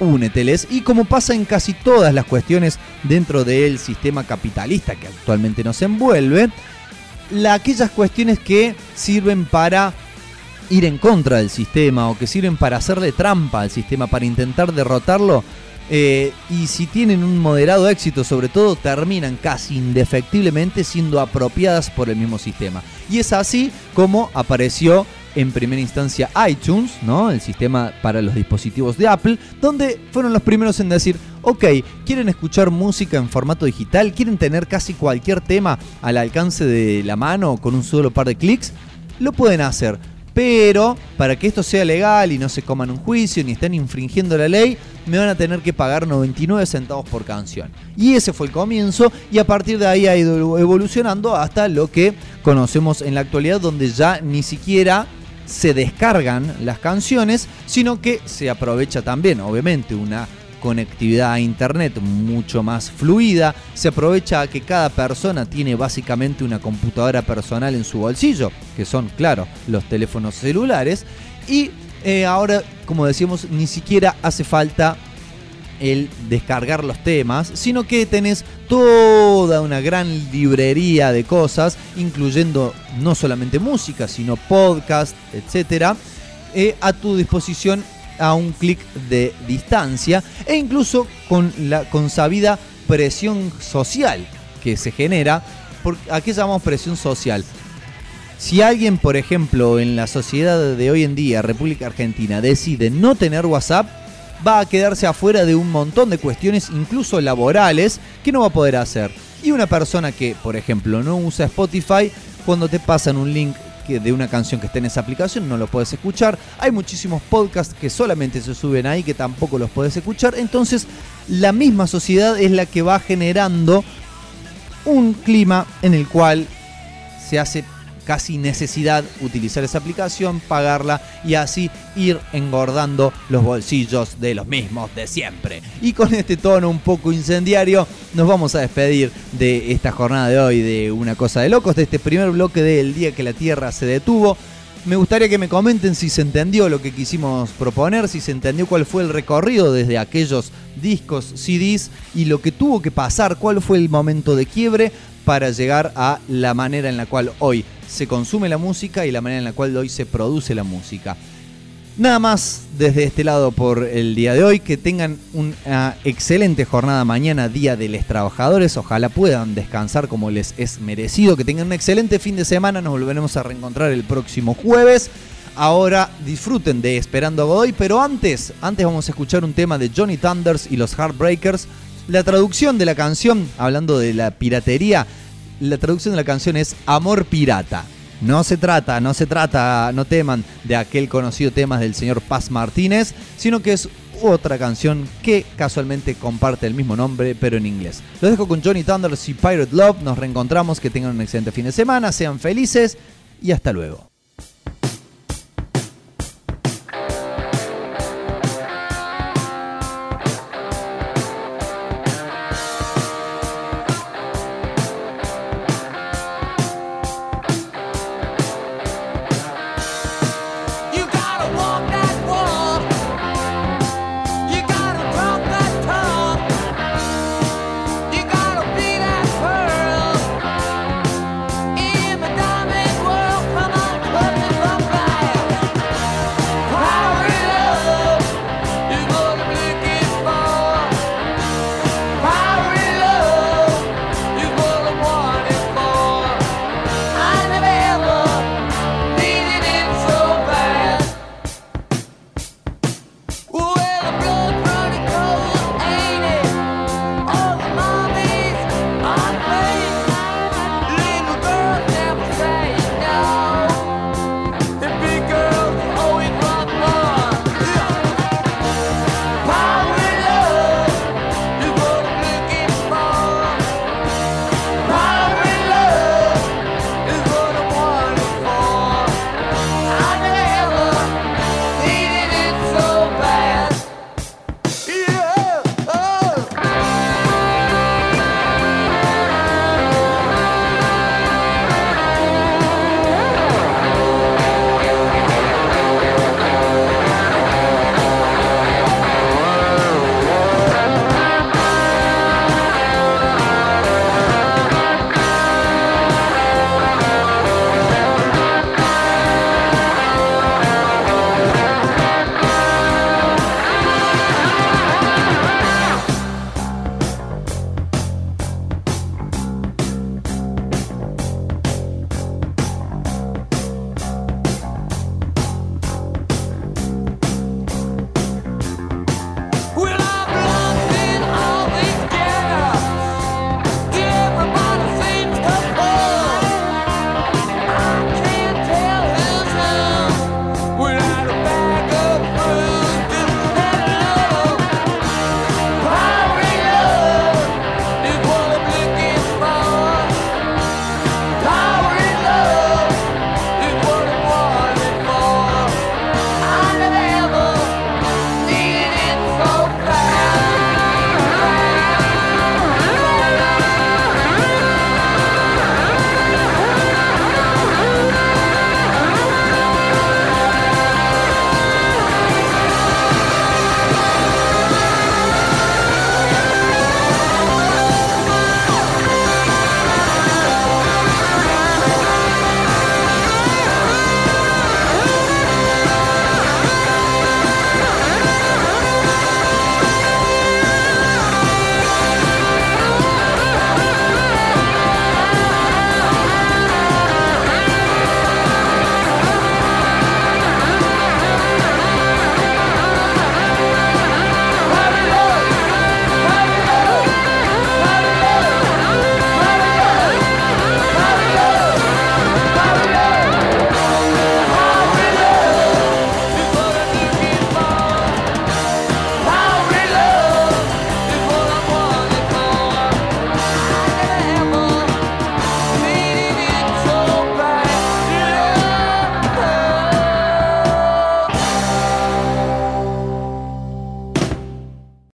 úneteles. Y como pasa en casi todas las cuestiones dentro del sistema capitalista que actualmente nos envuelve, la, aquellas cuestiones que sirven para ir en contra del sistema o que sirven para hacerle trampa al sistema, para intentar derrotarlo, eh, y si tienen un moderado éxito, sobre todo, terminan casi indefectiblemente siendo apropiadas por el mismo sistema. Y es así como apareció en primera instancia iTunes, ¿no? El sistema para los dispositivos de Apple, donde fueron los primeros en decir, ok, quieren escuchar música en formato digital, quieren tener casi cualquier tema al alcance de la mano con un solo par de clics, lo pueden hacer. Pero para que esto sea legal y no se coman un juicio ni estén infringiendo la ley, me van a tener que pagar 99 centavos por canción. Y ese fue el comienzo y a partir de ahí ha ido evolucionando hasta lo que conocemos en la actualidad donde ya ni siquiera se descargan las canciones, sino que se aprovecha también, obviamente, una conectividad a internet mucho más fluida, se aprovecha que cada persona tiene básicamente una computadora personal en su bolsillo, que son, claro, los teléfonos celulares, y eh, ahora, como decíamos, ni siquiera hace falta el descargar los temas, sino que tenés toda una gran librería de cosas, incluyendo no solamente música, sino podcast, etcétera, eh, a tu disposición a un clic de distancia e incluso con la consabida presión social que se genera. Por, ¿A qué llamamos presión social? Si alguien, por ejemplo, en la sociedad de hoy en día, República Argentina, decide no tener WhatsApp, va a quedarse afuera de un montón de cuestiones, incluso laborales, que no va a poder hacer. Y una persona que, por ejemplo, no usa Spotify, cuando te pasan un link de una canción que esté en esa aplicación, no lo puedes escuchar. Hay muchísimos podcasts que solamente se suben ahí, que tampoco los puedes escuchar. Entonces, la misma sociedad es la que va generando un clima en el cual se hace casi necesidad utilizar esa aplicación, pagarla y así ir engordando los bolsillos de los mismos de siempre. Y con este tono un poco incendiario nos vamos a despedir de esta jornada de hoy de Una Cosa de Locos, de este primer bloque del día que la Tierra se detuvo. Me gustaría que me comenten si se entendió lo que quisimos proponer, si se entendió cuál fue el recorrido desde aquellos discos, CDs y lo que tuvo que pasar, cuál fue el momento de quiebre para llegar a la manera en la cual hoy se consume la música y la manera en la cual hoy se produce la música. Nada más desde este lado por el día de hoy. Que tengan una excelente jornada mañana, Día de los Trabajadores. Ojalá puedan descansar como les es merecido. Que tengan un excelente fin de semana. Nos volveremos a reencontrar el próximo jueves. Ahora disfruten de Esperando a Godoy. Pero antes, antes vamos a escuchar un tema de Johnny Thunders y los Heartbreakers. La traducción de la canción, hablando de la piratería, la traducción de la canción es Amor Pirata. No se trata, no se trata, no teman de aquel conocido tema del señor Paz Martínez, sino que es otra canción que casualmente comparte el mismo nombre, pero en inglés. Los dejo con Johnny Thunders y Pirate Love. Nos reencontramos, que tengan un excelente fin de semana, sean felices y hasta luego.